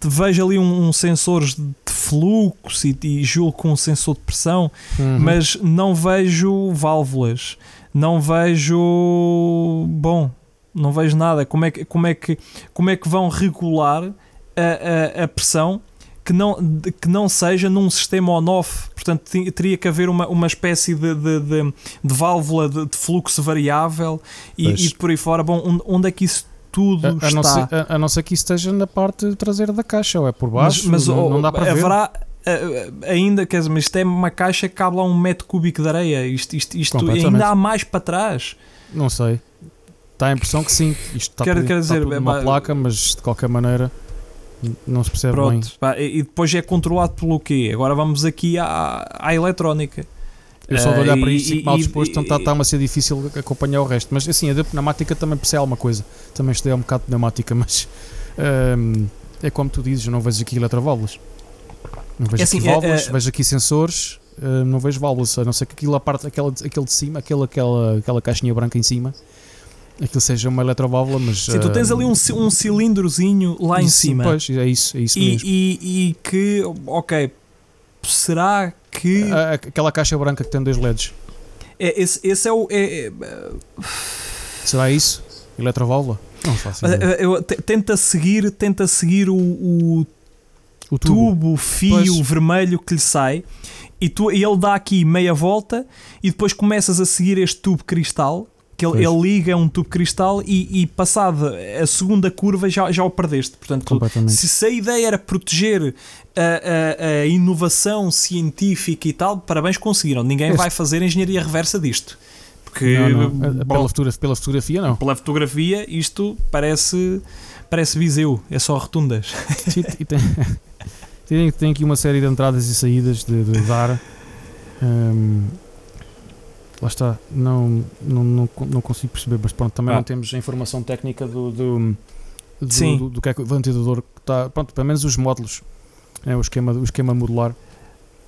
vejo ali um, um sensor de fluxo e, e julgo com um sensor de pressão, uhum. mas não vejo válvulas, não vejo. Bom, não vejo nada. Como é que, como é que, como é que vão regular a, a, a pressão? Que não, que não seja num sistema on-off. Portanto, teria que haver uma, uma espécie de, de, de, de válvula de, de, fluxo variável e, e, por aí fora. Bom, onde é que isso tudo a, a está? Não ser, a, a, não ser que isso esteja na parte traseira da caixa, ou é por baixo, mas, mas não, não dá para haverá, ver ainda, quer dizer, mas isto é uma caixa que cabe lá um metro cúbico de areia. Isto, isto, isto ainda há mais para trás. Não sei. Dá a impressão que sim. Isto está, quer, tudo, quer dizer, está uma placa, mas de qualquer maneira. Não se percebe Pronto, bem. Pá, e depois é controlado pelo quê? Agora vamos aqui à, à eletrónica. Eu só de olhar uh, para isto e, mal disposto, então está, está a ser difícil acompanhar o resto. Mas assim, a da pneumática também percebe alguma coisa. Também estudei um bocado de pneumática, *laughs* mas um, é como tu dizes, eu não vejo aqui eletroválvulas. Não vejo é assim, aqui válvulas, é, é, vejo aqui sensores, uh, não vejo válvulas, a não ser que aquilo a parte, aquela, aquele de cima, aquela, aquela, aquela caixinha branca em cima, aquilo seja uma eletroválvula, mas. Sim, tu tens ali um, um cilindrozinho lá em cima. Pois, é isso, é isso e, mesmo. E, e que, ok, será que. aquela caixa branca que tem dois LEDs. É, esse, esse é o. É, é... Será isso? Eletroválvula? Não faço. Eu, tenta seguir, tenta seguir o, o, o tubo, tubo fio pois. vermelho que lhe sai e, tu, e ele dá aqui meia volta e depois começas a seguir este tubo cristal que ele, ele, liga um tubo cristal e, e passada a segunda curva já, já o perdeste. Portanto, se, se a ideia era proteger a, a, a, inovação científica e tal, parabéns, conseguiram. Ninguém este... vai fazer engenharia reversa disto. Porque, não, não. Bom, pela, fotografia, pela fotografia, não. Pela fotografia, isto parece, parece Viseu, é só rotundas. *laughs* tem, *laughs* tem, tem, aqui uma série de entradas e saídas de, de dar. Um, lá está, não, não, não, não consigo perceber, mas pronto, também ah. não temos a informação técnica do, do, do, Sim. do, do que é que o ventilador está, pronto, pelo menos os módulos, é, o, esquema, o esquema modular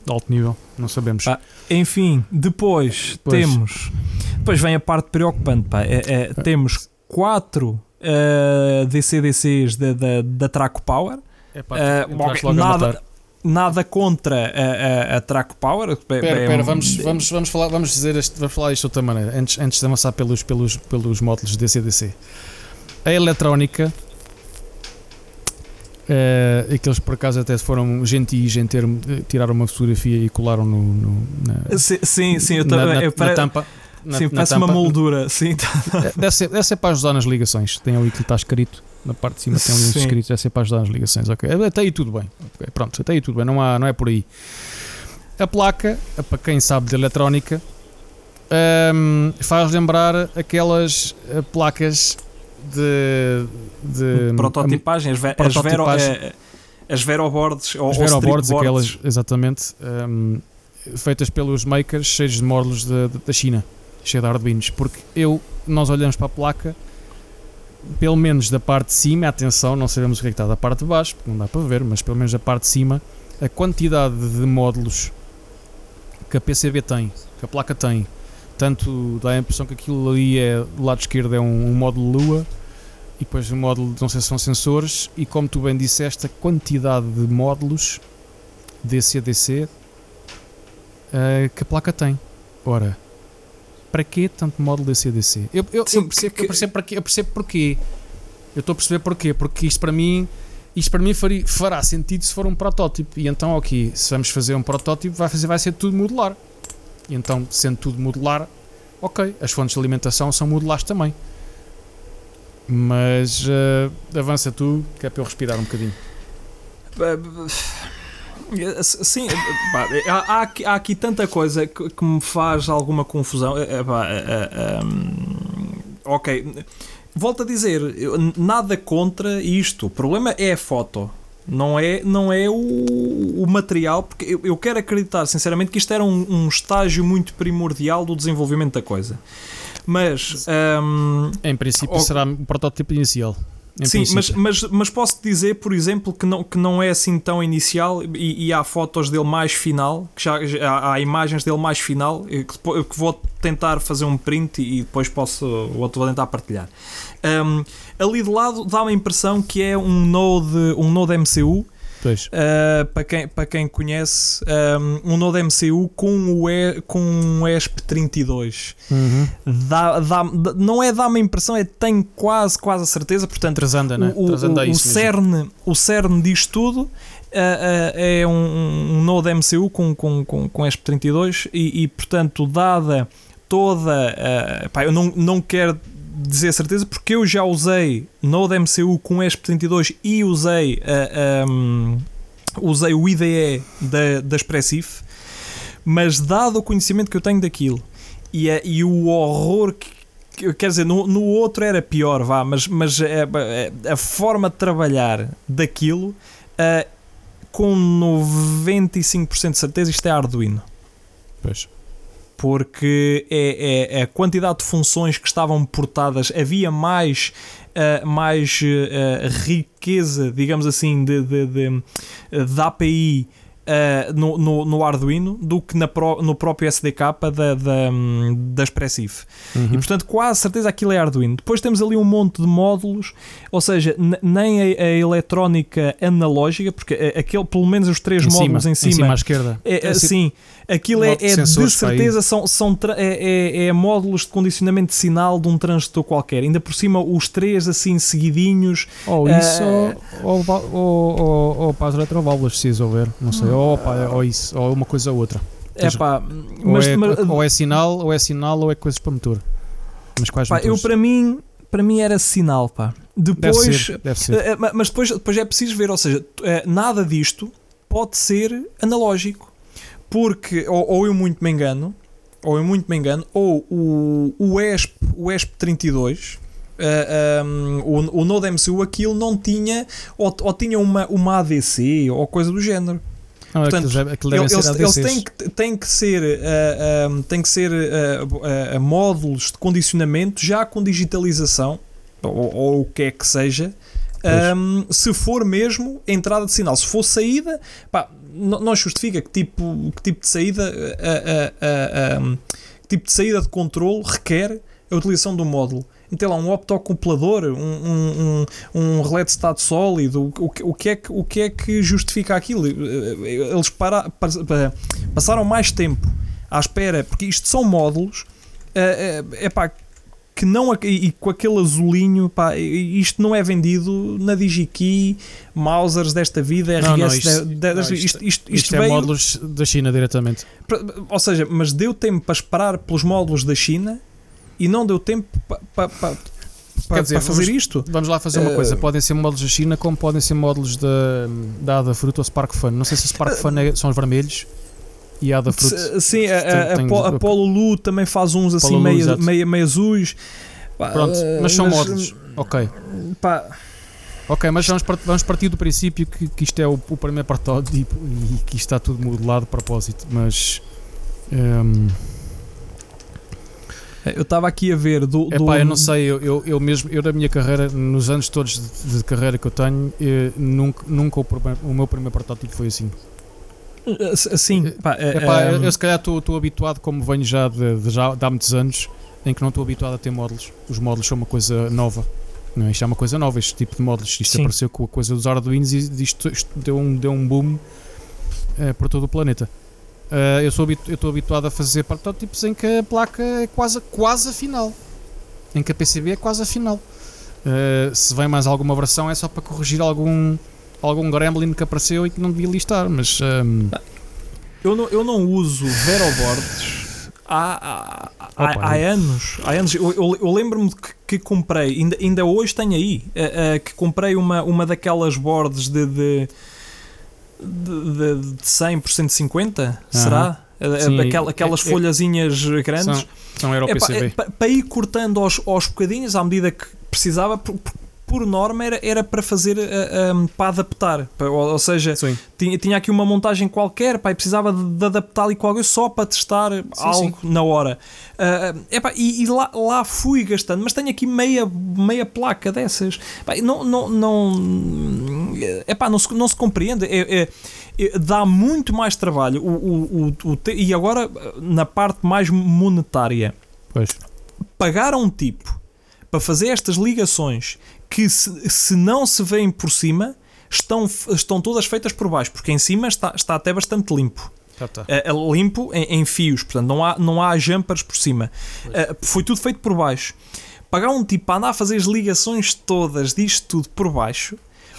de alto nível, não sabemos. Ah, enfim, depois pois. temos, depois vem a parte preocupante, pá, é, é, ah. temos quatro uh, eh, DCDCs da, Traco Power, é, pá, uh, nada, nada contra a, a, a Track Power. Espera, espera, vamos, vamos, vamos, falar, vamos, dizer este, vamos falar isto de outra maneira, antes, antes de avançar pelos, pelos, pelos módulos DCDC. A eletrónica, uh, aqueles por acaso até foram gentis em ter, tiraram uma fotografia e colaram no, no na, sim, sim, eu na, na, eu na tampa. Na, sim, parece uma moldura. Sim. Deve, ser, deve ser para ajudar nas ligações. Tem ali que está escrito na parte de cima tem link escrito, é sempre para ajudar nas ligações. Ok, até aí tudo bem. Okay, pronto, até aí tudo bem, não, há, não é por aí. A placa, para quem sabe de eletrónica, um, faz lembrar aquelas eh, placas de, de prototipagem, as, as, vero, eh, as veroboards, as veroboards, aquelas exatamente um, feitas pelos makers cheios de módulos da China, cheio de arduinos, porque eu nós olhamos para a placa pelo menos da parte de cima, atenção, não sabemos o que é que está da parte de baixo, porque não dá para ver, mas pelo menos da parte de cima, a quantidade de módulos que a PCB tem, que a placa tem, tanto dá a impressão que aquilo ali é, do lado esquerdo é um, um módulo Lua, e depois um módulo, não sei se são sensores, e como tu bem disseste, a quantidade de módulos DC a DC uh, que a placa tem. Ora, para quê tanto módulo DC-DC? Eu, eu, Sim, eu, percebo, que... eu, percebo para quê, eu percebo porquê. Eu estou a perceber porquê. Porque isto para mim isto para mim faria, fará sentido se for um protótipo. E então, ok, se vamos fazer um protótipo, vai, fazer, vai ser tudo modular. E então, sendo tudo modular, ok, as fontes de alimentação são modulares também. Mas uh, avança tu, que é para eu respirar um bocadinho. Sim, pá, há, aqui, há, aqui, tanta coisa que, que, me faz alguma confusão. É, pá, é, é, um, ok, volto a dizer, nada contra isto. O problema é a foto. Não é, não é o, o material, porque eu, eu, quero acreditar sinceramente que isto era um, um estágio muito primordial do desenvolvimento da coisa. Mas. Um, em princípio, será o protótipo inicial. Sim, mas, mas, mas posso dizer, por exemplo, que não, que não é assim tão inicial e, e há fotos dele mais final, que já, já há imagens dele mais final, que, que vou tentar fazer um print e depois posso, vou tentar partilhar. Um, ali de lado dá-me a impressão que é um Node, um Node MCU Uh, para, quem, para quem conhece, um, um Node MCU com o, e, com um ESP32. Uhum. Dá, dá, não é dá-me a impressão, é tenho quase, quase a certeza. Portanto, Trasanda, né? o, Trasanda o, o, cerne, o cerne disto tudo. Uh, é um, um Node MCU com, com, com, com ESP32 e, e, portanto, dada toda. Uh, pá, eu não, não quero dizer certeza porque eu já usei Node MCU com ESP32 e usei, uh, um, usei o IDE da, da Expressif, mas dado o conhecimento que eu tenho daquilo e, e o horror que quer dizer, no, no outro era pior, vá, mas, mas a, a, a forma de trabalhar daquilo, uh, com 95% de certeza, isto é Arduino. Pois porque é, é, a quantidade de funções que estavam portadas havia mais uh, mais uh, riqueza, digamos assim, de, de, de, de API uh, no, no, no, Arduino do que na pro, no próprio SDK da, da, da Expressif. Uhum. E portanto, quase certeza aquilo é Arduino. Depois temos ali um monte de módulos, ou seja, nem a, a eletrónica analógica, porque aquele, pelo menos os três em módulos cima, em cima, em cima à esquerda. É, é, sim, aquilo é, é de certeza são, são é, é, é, módulos de condicionamento de sinal de um transistor qualquer. Ainda por cima, os três assim seguidinhos. Ou isso, uh, ou, ou, ou, ou, para as eletroválvulas, se houver, não sei ou, pá, ou isso, ou uma coisa ou outra. É pá, mas, ou, é, mas, ou é sinal, ou é sinal, ou é coisas para motor. Mas quais pá, eu para mim, para mim era sinal, pá. Depois, deve ser, deve ser. Eh, eh, mas depois, depois é preciso ver, ou seja, eh, nada disto pode ser analógico. Porque, ou, ou eu muito me engano, ou eu muito me engano, ou o, o ESP, o ESP32, Uh, um, o, o Node MCU aquilo não tinha ou, ou, tinha uma, uma ADC ou coisa do género. Não, Portanto, aquilo, aquilo eles, eles têm, que, têm que ser, uh, um, têm que ser uh, uh, módulos de condicionamento já com digitalização, ou, ou o que é que seja, um, se for mesmo entrada de sinal. Se for saída, pá, não, justifica que tipo, que tipo de saída, um, que tipo de saída de controle requer a utilização do módulo tem lá um optoacoplador, um, um, um, relé de estado sólido, o, o, que é que, o que é que justifica aquilo? Eles para, para, passaram mais tempo à espera, porque isto são módulos, é, é, é pá, que não e com aquele azulinho, pá, isto não é vendido na DigiKey, Mausers desta vida, não, RS não, isto, não, isto, isto, isto, isto é módulos da China diretamente. Ou seja, mas deu tempo para esperar pelos módulos da China e não deu tempo para pa, pa, pa, fazer vamos, isto. Vamos lá fazer uma uh, coisa: podem ser módulos da China, como podem ser módulos da, da Ada Fruit ou Spark Fun. Não sei se Spark uh, Fun é, são os vermelhos e a Ada Fruit. Sim, a, a, a, Polo Lu também faz uns assim meio, meio, meio azuis. Pronto, mas são mas, módulos. Ok. Pá. Ok, mas vamos, vamos partir do princípio que, que isto é o, o primeiro protótipo e que isto está tudo modelado de propósito, mas. Um, ehm, eu estava aqui a ver do. É pá, eu não sei, eu, eu, eu, mesmo, eu na minha carreira, nos anos todos de, de carreira que eu tenho, eu, nunca, nunca o, o, meu primeiro protótipo foi assim. *laughs* Sim, pá, é, é, eu, eu, se calhar estou habituado, como venho já de, de, já de há muitos anos, em que não estou habituado a ter módulos. Os módulos são uma coisa nova. Não, isto é uma coisa nova, este tipo de módulos. Isto Sim. apareceu com a coisa dos Arduinos e isto, isto deu, um, deu um boom é, por todo o planeta. Uh, eu estou habituado a fazer protótipos em que a placa é quase, quase a final. Em que a PCB é quase a final. Uh, se vem mais alguma versão é só para corrigir algum, algum gremlin que apareceu e que não devia listar, mas. Um... Eu, não, eu não uso Veroboards há, há, há, há anos. Há anos. Eu, eu, eu lembro-me que, que, comprei, ainda, ainda hoje tenho aí, uh, uh, que comprei uma, uma daquelas boards de, de, de, de 100 por 150, será? Sim, Aquela, aquelas é, folhazinhas grandes. São, são Euro. É, para, para ir cortando aos, aos bocadinhos à medida que precisava, por norma era, era para fazer uh, eh, um, para adaptar, para, ou, ou, seja, tinha, tinha aqui uma montagem qualquer, pá, e precisava de, de adaptar ali qualquer só para testar sim, algo sim. na hora. Uh, epá, e, e lá, lá fui gastando, mas tenho aqui meia, meia placa dessas. Epá, não, não, não, epá, não, se, não se compreende. É, é, é, dá muito mais trabalho. O, o, o, e agora, na parte mais monetária, pois. pagar a um tipo para fazer estas ligações que se, se não se veem por cima, estão, estão todas feitas por baixo, porque em cima está, está até bastante limpo. Já tá. é, limpo em, em, fios, portanto não há, não há jumpers por cima. Uh, foi tudo feito por baixo. Pagar um tipo para andar a fazer as ligações todas disto tudo por baixo,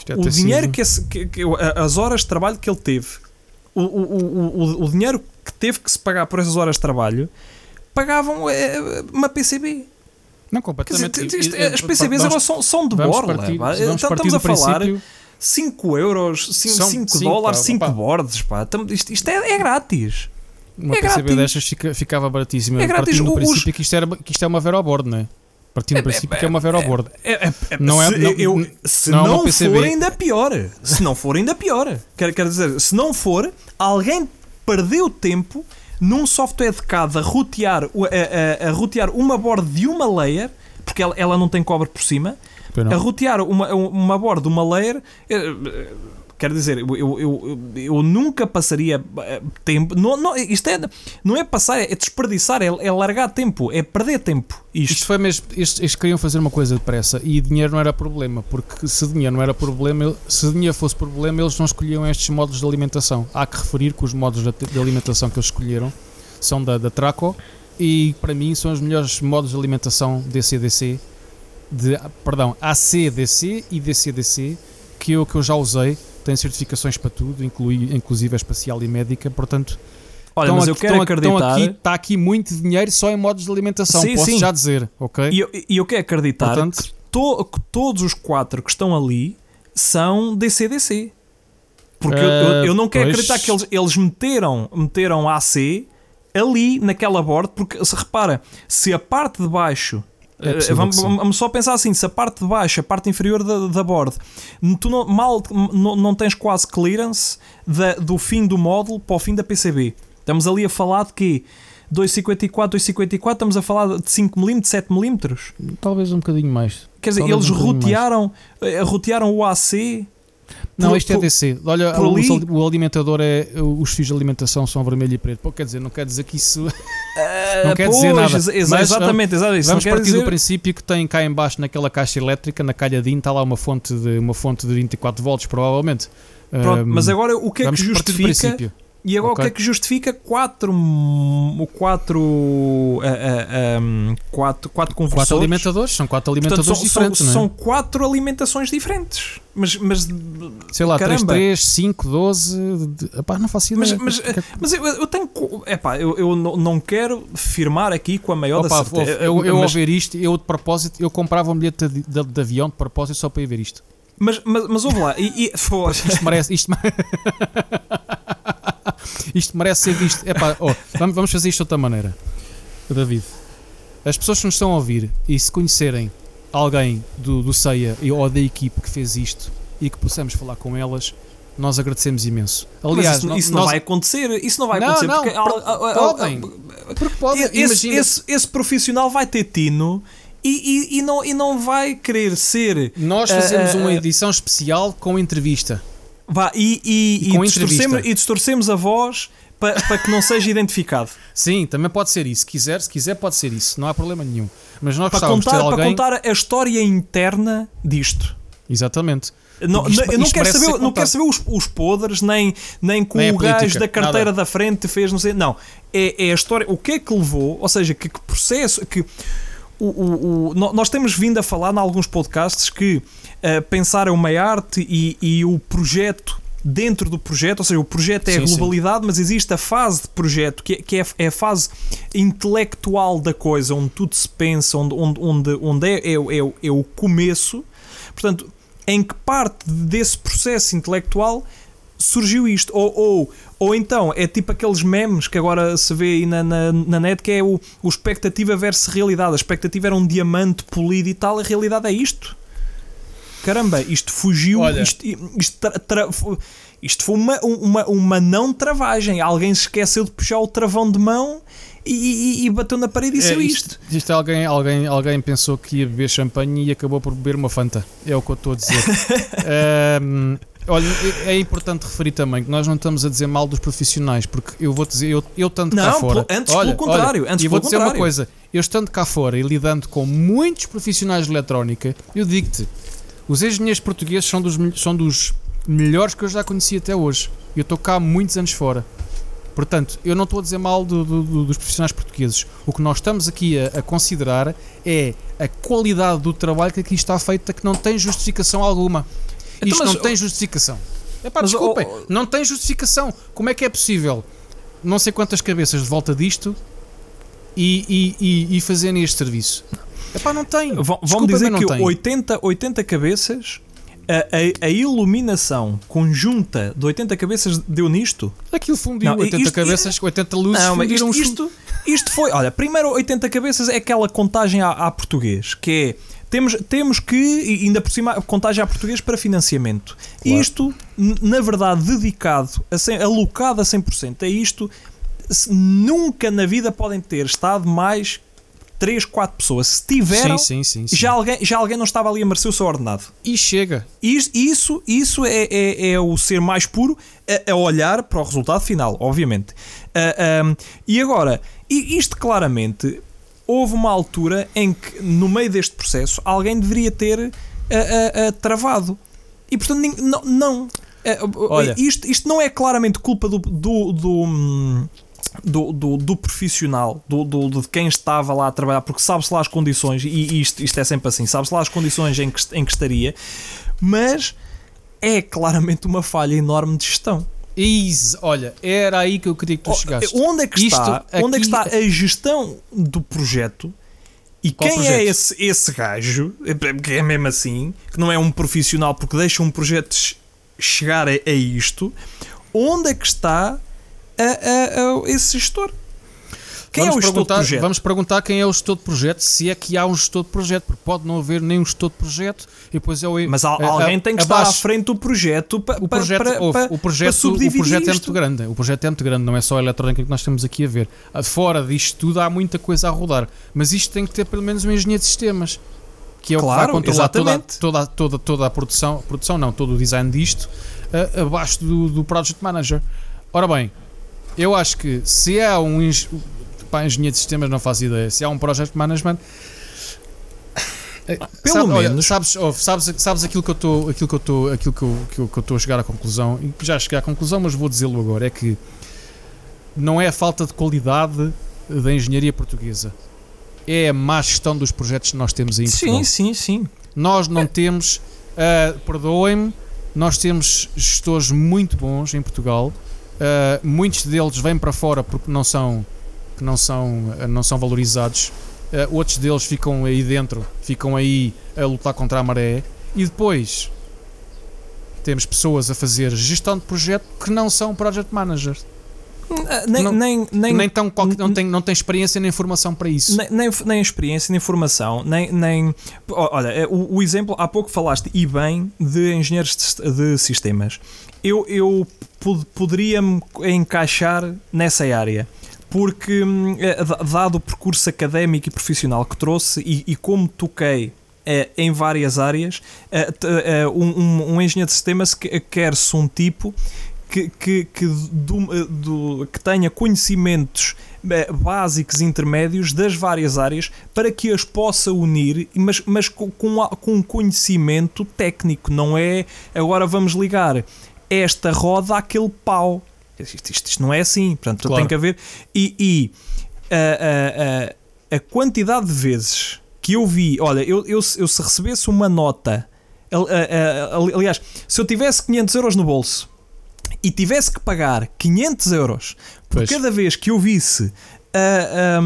é o dinheiro que, esse, que, que, as horas de trabalho que ele teve, o, o, o, o, dinheiro que teve que se pagar por essas horas de trabalho, pagavam é, uma PCB. Não, completamente. Dizer, isto, as PCBs agora são, são de borla. Estamos a falar 5 euros, 5 dólares, 5 bordes. Pá. Isto, isto é, é grátis. Uma é PCB grátis. destas fica, ficava baratíssima. É grátis. Partindo do princípio que isto, era, que isto é uma Veroboard, não é? Partindo do princípio é, que é uma. É, é, é, não é, se, não, eu, se não, não for, ainda pior. Se não for, ainda pior. Quer, quer dizer, se não for, alguém perdeu tempo num software de CAD a rotear, a, a, a rotear uma board de uma layer, porque ela, ela não tem cobre por cima, a rotear uma, uma board de uma layer. Eh, Quer dizer, eu, eu, eu, eu nunca passaria eh, tempo. Não, não, isto é, não é passar, é desperdiçar, é, é largar tempo, é perder tempo. Isto, isto foi mesmo. Eles, eles, queriam fazer uma coisa depressa e dinheiro não era problema, porque se dinheiro não era problema, se dinheiro fosse problema, eles não escolhiam estes modos de alimentação. Há que referir que os modos de alimentação que eles escolheram são da, da Traco e para mim são os melhores modos de alimentação DCDC, de, perdão, ACDC e DCDC que eu, que eu já usei tem certificações para tudo, inclui, inclusive a espacial e médica, portanto. Olha, mas aqui, eu quero estão, acreditar. Aqui, está aqui muito dinheiro só em modos de alimentação, sim, posso sim. já dizer, ok? E eu, eu quero acreditar portanto, que, to, que todos os quatro que estão ali são DCDC. Porque uh, eu, eu, eu, não quero pois... acreditar que eles, eles meteram, meteram AC ali naquela board, porque se repara, se a parte de baixo é vamos, vamos, só pensar assim: se a parte de baixo, a parte inferior da, da board, tu não, mal não, não tens quase clearance da, do fim do módulo para o fim da PCB. Estamos ali a falar de quê? 2,54, 2,54, estamos a falar de 5mm, 7mm? Talvez um bocadinho mais. Quer dizer, Talvez eles um rotearam, eh, rotearam o AC não, isto é DC. Olha, o, o, alimentador é. Os fios de alimentação são vermelho e preto. Pô, quer dizer, não quer dizer que isso. Uh, *laughs* não quer pois, dizer nada. Mas, exatamente, exatamente. Vamos partir dizer... do princípio que tem cá embaixo naquela caixa elétrica, na calha DIN, está lá uma fonte de, uma fonte de 24 volts, provavelmente. Pronto, um, mas agora o que é que justifica? E agora okay. o que é que justifica quatro, quatro, uh, uh, um, quatro, quatro conversores? Quatro alimentadores, são quatro alimentadores Portanto, são, diferentes, são, é? são, quatro alimentações diferentes. Mas, mas sei lá, caramba. 3, 3, 5, 12, epá, não faço ideia. Mas, mas, mas eu, eu, tenho, epá, eu, eu não quero firmar aqui com a maior Opa, certeza. Eu, eu, mas, ao ver isto, eu de propósito, eu comprava um bilhete de, de, de avião de propósito só para ir ver isto. Mas, mas, mas ouve lá, e, e, *laughs* isto merece. Isto, isto merece ser visto. Epá, oh, vamos, vamos fazer isto de outra maneira. David, as pessoas que nos estão a ouvir e se conhecerem alguém do, do CEIA ou da equipe que fez isto e que possamos falar com elas, nós agradecemos imenso. Aliás, isso, isso nós... não vai acontecer. Isso não vai não, acontecer não, porque, podem, porque podem. Esse, esse, esse, profissional vai ter tino. E, e, e, não, e não vai querer ser. Nós fazemos uh, uh, uma edição especial com entrevista. Vá, e, e, e, distorcemos, e distorcemos a voz para, para que não seja identificado. *laughs* Sim, também pode ser isso. Se quiser, se quiser pode ser isso. Não há problema nenhum. Mas nós para contar, alguém... para contar a história interna disto. Exatamente. Não, isto, eu não quero saber, não quero saber os, os podres, nem, nem com nem o gajo da carteira nada. da frente fez, não sei. Não. É, é a história. O que é que levou, ou seja, que, que processo. Que, o, o, o, nós temos vindo a falar em alguns podcasts que uh, pensar é uma arte e, e o projeto dentro do projeto, ou seja, o projeto é sim, a globalidade, sim. mas existe a fase de projeto que, é, que é, é, a fase intelectual da coisa, onde tudo se pensa, onde, onde, onde, onde é, é, é, é o começo. Portanto, em que parte desse processo intelectual surgiu isto. Ou, ou, ou então é tipo aqueles memes que agora se vê aí na, na, na net que é o, o expectativa versus realidade. A expectativa era um diamante polido e tal, a realidade é isto. Caramba, isto fugiu. Olha, isto, isto, tra, tra, isto foi uma, uma, uma não travagem. Alguém se esqueceu de puxar o travão de mão e, e, e, bateu na parede e é, isto. isto. isto alguém, alguém, alguém pensou que ia beber champanhe e acabou por beber uma Fanta. É o que eu estou a dizer. *laughs* um, Olha, é importante referir também que nós não estamos a dizer mal dos profissionais, porque eu vou dizer, eu, eu tanto não, cá fora. Antes olha, pelo contrário, olha, antes e vou dizer contrário. uma coisa: eu estando cá fora e lidando com muitos profissionais de eletrónica, eu digo-te, os engenheiros portugueses são dos, são dos melhores que eu já conheci até hoje. Eu estou cá há muitos anos fora. Portanto, eu não estou a dizer mal do, do, dos profissionais portugueses. O que nós estamos aqui a, a, considerar é a qualidade do trabalho que aqui está feita, que não tem justificação alguma. Então, Isto mas, não tem justificação. Epá, mas, desculpem, oh, não tem justificação. Como é que é possível não sei quantas cabeças de volta disto e, e, e, e fazerem este serviço? Epá, não tem. Vamos dizer que tem. 80, 80 cabeças a, a, a, iluminação conjunta de 80 cabeças deu nisto? Aquilo fundiu, não, 80 isto, cabeças, isto, 80 luzes não, fundiram isto, isto, isto, foi, olha, primeiro 80 cabeças é aquela contagem à, à português, que é temos, temos que, ainda por cima, contagem a português para financiamento. Claro. Isto, na verdade, dedicado, a 100, alocado a 100% a isto, nunca na vida podem ter estado mais 3, 4 pessoas. Se tiveram, sim, sim, sim, Já, alguém, já alguém não estava ali a merecer o seu ordenado. E chega. Isso, isso, isso é, é, é o ser mais puro a, a, olhar para o resultado final, obviamente. Uh, um, e agora, isto claramente houve uma altura em que, no meio deste processo, alguém deveria ter uh, uh, uh, travado. E portanto, não. não Olha. Isto, isto não é claramente culpa do, do, do, do, do, do profissional, do, do, de quem estava lá a trabalhar, porque sabe-se lá as condições, e isto, isto é sempre assim, sabe-se lá as condições em que, em que estaria, mas é claramente uma falha enorme de gestão. Isso, olha, era aí que eu queria que tu oh, chegasses. Onde é que está, Isto onde é que está a gestão do projeto? E Qual quem é projeto? é esse, esse gajo, que é mesmo assim, que não é um profissional porque deixa um projeto chegar a, a isto, onde é que está a, a, a esse gestor? Quem vamos é o gestor de projeto? Vamos perguntar quem é o gestor de projeto, se é que há um gestor de projeto, porque pode não haver nem um gestor de projeto e depois é o. Mas a, alguém tem que abaixo, estar à frente do projeto para o projeto, para, para, o projeto, para o projeto é muito grande. O projeto é muito grande, não é só a eletrónica que nós estamos aqui a ver. Fora disto tudo há muita coisa a rodar, mas isto tem que ter pelo menos um engenheiro de sistemas. Que é o claro, que vai controlar toda, toda, toda, toda a produção, produção não, todo o design disto, uh, abaixo do, do Project Manager. Ora bem, eu acho que se há um Pá, engenheiro de sistemas não faço ideia. Se há um project management. Ah, pelo Sabe, menos. Olha, sabes, sabes, sabes aquilo que eu estou aquilo que eu estou aquilo que eu, que eu, que eu estou a chegar à conclusão e já cheguei à conclusão mas vou dizê-lo agora é que não é a falta de qualidade da engenharia portuguesa é a má gestão dos projetos que nós temos aí em Sim, sim, sim. Nós não é. temos, uh, perdoem-me, nós temos gestores muito bons em Portugal. Uh, muitos deles vêm para fora porque não são que não são, não são valorizados. Uh, outros deles ficam aí dentro, ficam aí a lutar contra a maré. E depois temos pessoas a fazer gestão de projeto que não são project managers. Ah, nem, não, nem, nem, nem tão, não, tem, não tem experiência nem formação para isso. Nem, nem, nem experiência, nem formação, nem. nem olha, é, o, o, exemplo, há pouco falaste e bem de engenheiros de, de sistemas. Eu, eu pod, poderia-me encaixar nessa área porque, hum, é, dado o percurso académico e profissional que trouxe e, e como toquei é, em várias áreas, é, um, um, engenheiro de sistemas quer-se um tipo que, que, que, do, do, que tenha conhecimentos básicos intermédios das várias áreas para que as possa unir, mas, mas com, com conhecimento técnico, não é agora vamos ligar esta roda àquele pau isto, isto, isto não é assim, portanto claro. tem que haver. E, e a, a, a, a, quantidade de vezes que eu vi, olha, eu, eu, eu se recebesse uma nota, aliás, se eu tivesse 500 euros no bolso e tivesse que pagar 500 euros por pois. cada vez que eu visse a,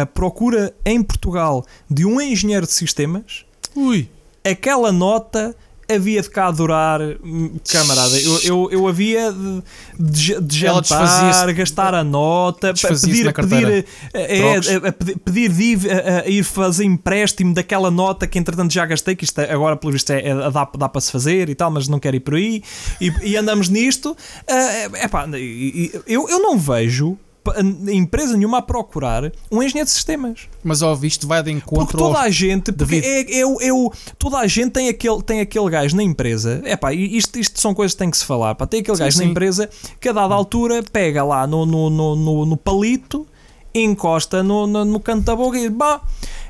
a, a, procura em Portugal de um engenheiro de sistemas, Ui. aquela nota havia de cá durar, camarada. Eu, eu, eu havia de, de jantar, gastar a nota, pedir, pedir, é, a, pedir, de a, ir fazer empréstimo daquela nota que entretanto já gastei, que isto é, agora pelo visto é, é, dá, dá para se fazer e tal, mas não quero ir por aí. E, e andamos nisto. Uh, epá, eu, eu não vejo empresa nenhuma a procurar um engenheiro de sistemas. Mas ó, isto vai de encontro Porque toda a gente, porque é, é, é, toda a gente tem aquele, tem aquele gajo na empresa. É pá, isto, isto são coisas que tem que se falar. Pá, tem aquele sim, gajo sim. na empresa que a dada altura pega lá no, no, no, no, no palito, encosta no, no, no canto da boca e diz: Bah,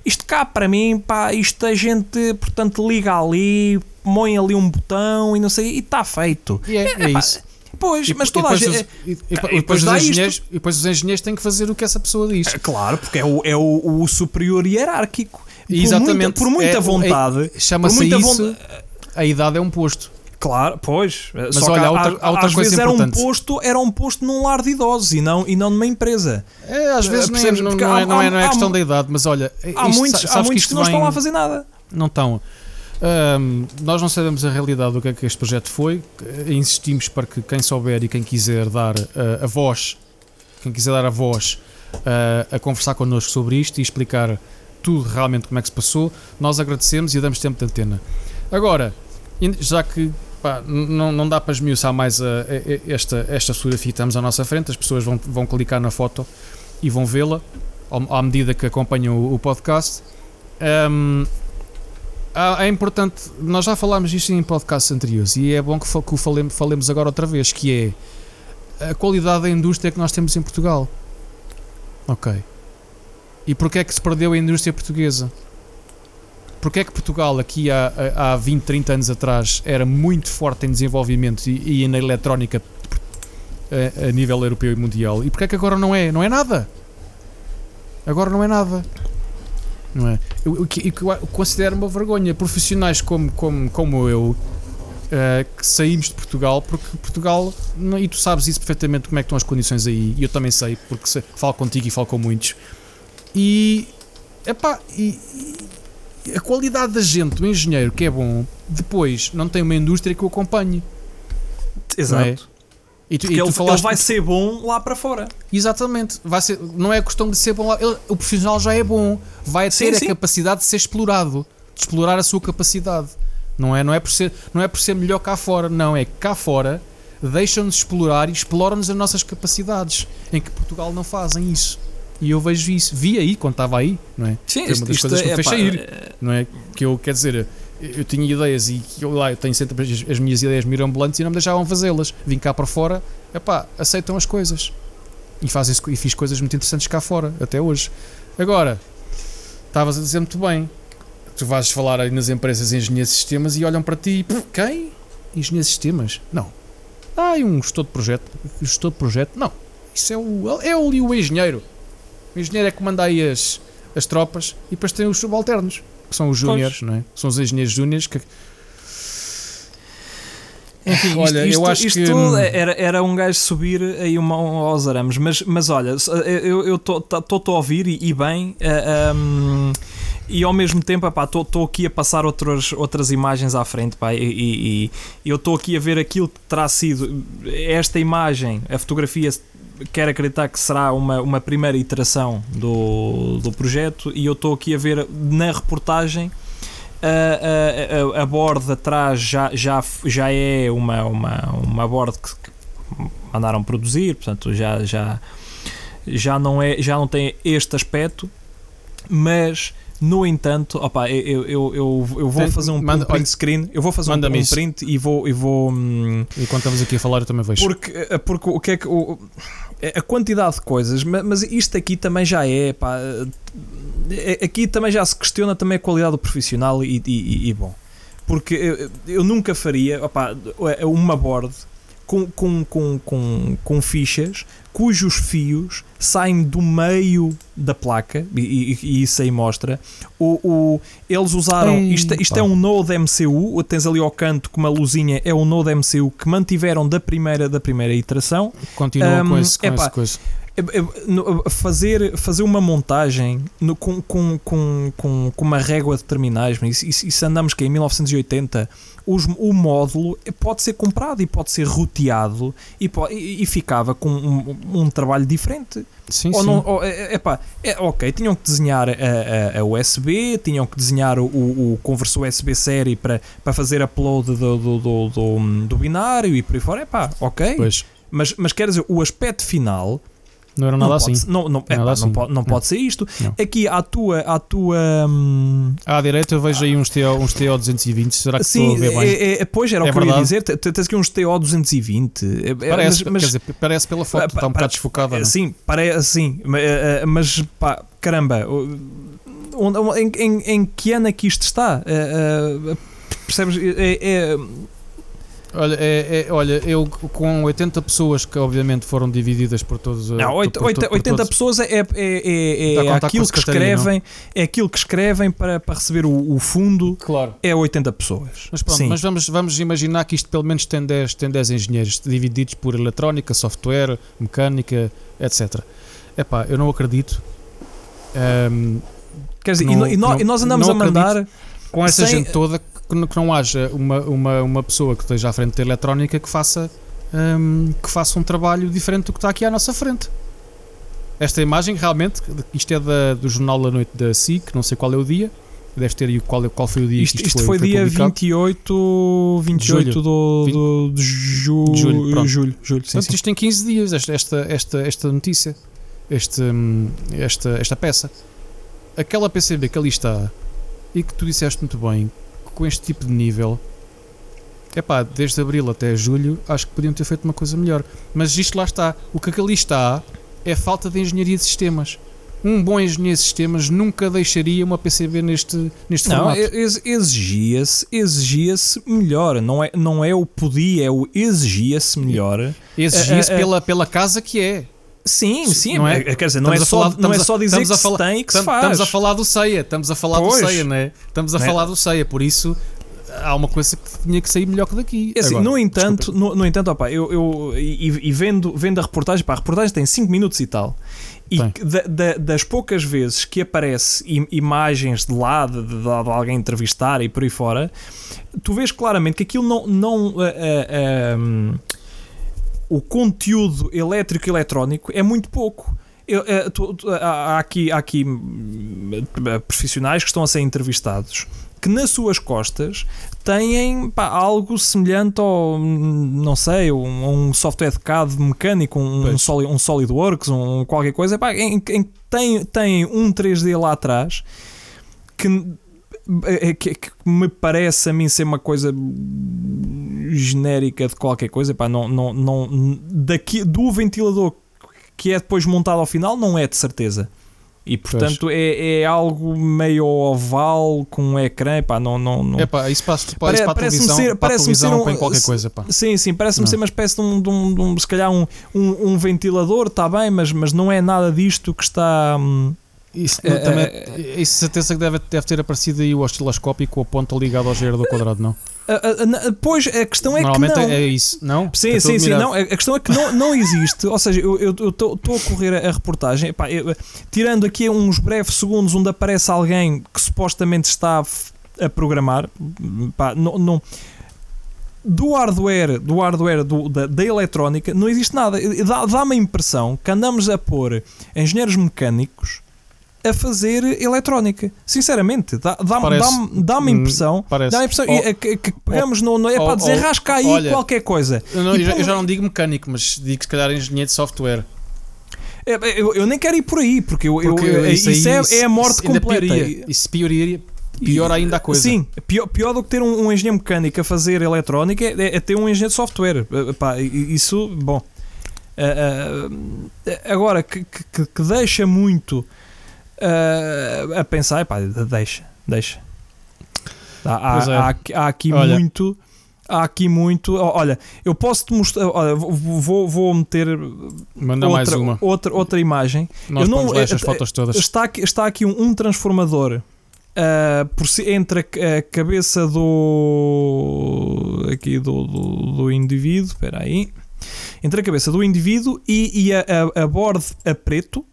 isto cá para mim, pá, isto a gente, portanto, liga ali, põe ali um botão e não sei, e está feito. É, é, é isso. Pois, e, mas toda a gente. E, e, depois os engenheiros, e depois os engenheiros têm que fazer o que essa pessoa diz. É, claro, porque é o, é o, o superior hierárquico. Por Exatamente. Muita, por muita é, vontade. É, Chama-se isso. A idade é um posto. Claro, pois. Mas Só olha, há outra, há outra às coisa vezes importante. era um posto, era um posto num lar de idosos e não, e não numa empresa. É, às vezes não, é, não, não, é, não, é, não é questão da idade, mas olha, há muitos, há muitos que, que não vem, estão lá a fazer nada. Não estão. Um, nós não sabemos a realidade do que é que este projeto foi. Insistimos para que quem souber e quem quiser dar uh, a voz, quem quiser dar a voz uh, a conversar connosco sobre isto e explicar tudo realmente como é que se passou, nós agradecemos e damos tempo de antena. Agora, já que pá, não, não dá para esmiuçar mais a, a, esta, esta fotografia que estamos à nossa frente, as pessoas vão, vão clicar na foto e vão vê-la à medida que acompanham o, o podcast. Um, é importante, nós já falámos isto em podcasts anteriores e é bom que, que o falemos, falemos agora outra vez, que é a qualidade da indústria que nós temos em Portugal. Ok. E porquê é que se perdeu a indústria portuguesa? Porquê é que Portugal, aqui há, há 20, 30 anos atrás, era muito forte em desenvolvimento e, e na eletrónica a, a, nível europeu e mundial? E porquê é que agora não é? Não é nada. Agora não é nada não é? Eu, eu, eu, eu considero uma vergonha profissionais como, como, como eu uh, que saímos de Portugal porque Portugal, não, e tu sabes isso perfeitamente como é que estão as condições aí, e eu também sei, porque se, falo contigo e falo com muitos. E, epá, e, e a qualidade da gente, do engenheiro que é bom, depois não tem uma indústria que o acompanhe. Exato. E tu, e tu ele, falaste... ele vai ser bom lá para fora. Exatamente. Vai ser, não é questão de ser bom lá. Ele, o profissional já é bom. Vai ter sim, a sim. capacidade de ser explorado. De explorar a sua capacidade. Não é, não, é por ser, não é por ser melhor cá fora. Não, é cá fora deixam-nos explorar e exploram-nos as nossas capacidades. Em que Portugal não fazem isso. E eu vejo isso. Vi aí quando estava aí, não é? Sim, Foi uma das coisas que me é, fez sair. É- não é? Que eu, quer dizer, eu tinha ideias e lá eu tenho sempre as, as minhas ideias mirambulantes e não me deixavam fazê-las. Vim cá para fora, epá, aceitam as coisas. E, fazem e fiz coisas muito interessantes cá fora, até hoje. Agora, estavas a dizer muito bem. Tu vais falar aí nas empresas de engenheiros de sistemas e olham para ti, quem? Engenheiros de sistemas? Não. Ah, um gestor de projeto. Gestor de projeto? Não. Isso é o, é o, o engenheiro. O engenheiro é que manda aí as, as tropas e depois tem os subalternos são os júniores, não é? São os engenheiros júniores que. Enfim, olha, isto, eu acho isto que hum, era, era um gajo subir aí uma, aos arames, mas, mas olha, eu estou a ouvir e, e bem. Uh, eh, um, e ao mesmo tempo, estou aqui a passar outras, outras imagens à frente, pá, e, e, e eu estou aqui a ver aquilo que terá sido esta imagem, a fotografia quero acreditar que será uma, uma primeira iteração do, do projeto e eu estou aqui a ver na reportagem a, a, a, a board atrás já, já, já é uma, uma, uma board que, que mandaram produzir, portanto já, já, já, não é, já não tem este aspecto, mas no entanto, opa, eu, eu, eu, eu vou fazer um, manda, print screen, eu vou fazer um, um print e vou. E vou hum, Enquanto estamos aqui a falar, eu também vejo. Porque, eh, porque o que é que. O, a quantidade de coisas, mas, isto aqui também já é. Pá, eh, aqui também já se questiona também a qualidade do profissional e, e, e bom. Porque eu, eu nunca faria opa, uma board com, com, com, com, com fichas cujos fios saem do meio da placa, e, e, e isso aí mostra. O, o, eles usaram. Ei, isto isto é um Node MCU, tens ali ao canto com uma luzinha, é um Node MCU que mantiveram da primeira, da primeira iteração. Continua com Hum, esse, com epá, esse coisa. É- é- no- fazer, fazer uma montagem no- com, com, com, com, uma régua de terminais, mas isso, isso andamos que em 1980 os- o módulo pode ser comprado e pode ser roteado e, e- e ficava com um, um trabalho diferente. Sim, Ou sim. não, ou, é, epá, é, ok, tinham que desenhar a, a- a USB, tinham que desenhar o, o, o conversor USB série para, para fazer upload do, do, do, do, do binário e por aí fora. Epá, ok. Pois, Mas, mas quer dizer, o aspecto final não era não nada pode, assim. ser- Não, não, Nada epá, não assim. pode, não Não. pode ser isto. Não. Aqui à tua. À tua hum, À direita eu vejo aí uns TO, uns TO 220. Será que sim, estou a ver bem? é, é, pois era É o que eu ia dizer. Tens aqui uns TO 220. é- é- Parece, mas- dizer, parece pela foto, Ah, está um bocado desfocada. não? Sim, parece sim. eh, eh, Mas pá, caramba. onde- em, em, em que ano é que isto está? Eh, eh, percebes? É, é- Olha, é, é- olha, eu com 80 pessoas que obviamente foram divididas por todos. não, por- oito- por- oito- por 80 todos- pessoas é, é, é, é com aquilo que escrevem, é aquilo que escrevem para, para receber o, o fundo. Claro. É 80 pessoas. Mas pronto, Sim. mas vamos, vamos imaginar que isto pelo menos tem 10, tem 10 engenheiros divididos por eletrónica, software, mecânica, etc. Epá, eu não acredito. Ahm, Quer dizer, Não- e, no- não- e nós andamos não a mandar. com essa Sem- gente toda que, não- que não haja uma, uma, uma pessoa que esteja à frente da eletrónica que faça, ahm, que faça um trabalho diferente do que está aqui à nossa frente. Esta imagem realmente, isto é da, do Jornal da Noite da SIC, não sei qual é o dia, deve ter aí qual, qual foi o dia Isto, que isto foi, dia publicado. 28, 28 Julho. do, do, de ju- de julho, pronto. julho, julho, sim, Portanto, sim. isto tem 15 dias, esta, esta, esta, esta notícia, este, hum, esta, esta peça. Aquela PCB que ali está, e que tu disseste muito bem, com este tipo de nível, epá, desde abril até julho, acho que podiam ter feito uma coisa melhor. Mas isto lá está. O que ali está é falta de engenharia de sistemas. Um bom engenheiro de sistemas nunca deixaria uma PCB neste, neste Não, formato. ex- exigia-se exigia-se melhor. Não é, não é o podia, é o exigia-se melhor. Exigia-se é, é, pela, pela casa que é. Sim, sim, Não é? quer dizer, não é, só, falar- não é só dizer que a se falar- tem que se faz. Estamos a falar do ceia, estamos a falar Pois. do ceia, não é? Estamos a Não é? falar do ceia, por isso há uma coisa que tinha que sair melhor que daqui. É assim, Agora, no entanto, no, no entanto opa, eu, eu e, e vendo, vendo a reportagem, pá, a reportagem tem 5 minutos e tal. E da- da- das poucas vezes que aparece im- imagens de lá de, de- de alguém entrevistar e por aí fora, tu vês claramente que aquilo não. não ah, hum, o conteúdo elétrico e eletrónico é muito pouco. Eu, eh, tu- tu- há aqui, há aqui hum, eh, profissionais que estão a ser entrevistados que nas suas costas têm pá, algo semelhante ao, hum, não sei, um, um software de CAD mecânico, um, Pois. Soli- um SolidWorks, um qualquer coisa, pá, em, em que tem, tem um 3D lá atrás que, que, que me parece a mim ser uma coisa genérica de qualquer coisa, pá, não, não, não, daqui, do ventilador que é depois montado ao final não é de certeza. E portanto é, é algo meio oval com um ecrã, pá, não, não, não, Epá, isso para, para, Pare- isso para a televisão, ser- para a televisão ser um- põe qualquer coisa, pá. Sim, sim, parece-me ser uma espécie de um, de um, de um- se calhar um, um, um ventilador, está bem, mas, mas não é nada disto que está. hum, Isso, É, também, é, isso certeza que deve, deve ter aparecido aí o osciloscópio com a ponta ligada ao gerador quadrado, não? a- pois a questão é Normalmente que não. é isso, não? Sim, sim, sim. Não, a questão é que não, não existe. Ou seja, eu estou a correr a, a reportagem, epá, eu, tirando aqui uns breves segundos onde aparece alguém que supostamente está a programar, pá, não, não- do hardware, do hardware do- da, da eletrónica, não existe nada. Dá- Dá-me a impressão que andamos a pôr engenheiros mecânicos a fazer eletrónica. Sinceramente, dá- dá-me Parece. dá-me a Hum, impressão. Parece. Dá a impressão Oh, que, que pegamos no, no. É oh, para oh, desenrasca aí olha, qualquer coisa. eu, não- eu já, pô- eu já não digo mecânico, mas digo se calhar engenheiro de software. É, Eu, eu nem quero ir por aí, porque, eu, Porque eu- isso, isso, aí, é, é a morte isso completa. Pioraria, isso pioraria, pior ainda a coisa. Sim, pior, pior do que ter um, um engenheiro mecânico a fazer eletrónica é, é ter um engenheiro de software. Eh, pá, i- isso, bom. Eh, eh, agora, que, que- que deixa muito eh, a pensar, pá, deixa, deixa. Há, é. há aqui- há aqui Olha. muito. há aqui muito. Olha, eu posso te mostrar. Olha, vou, vou meter Manda outra, mais uma. Outra, outra imagem. Nós eu não, lá estas é- fotos todas. Está aqui, está aqui um, um transformador ah, por si- entre a, a cabeça do. aqui do, do, do indivíduo. Espera aí. Entre a cabeça do indivíduo e, e a, a, a board a preto.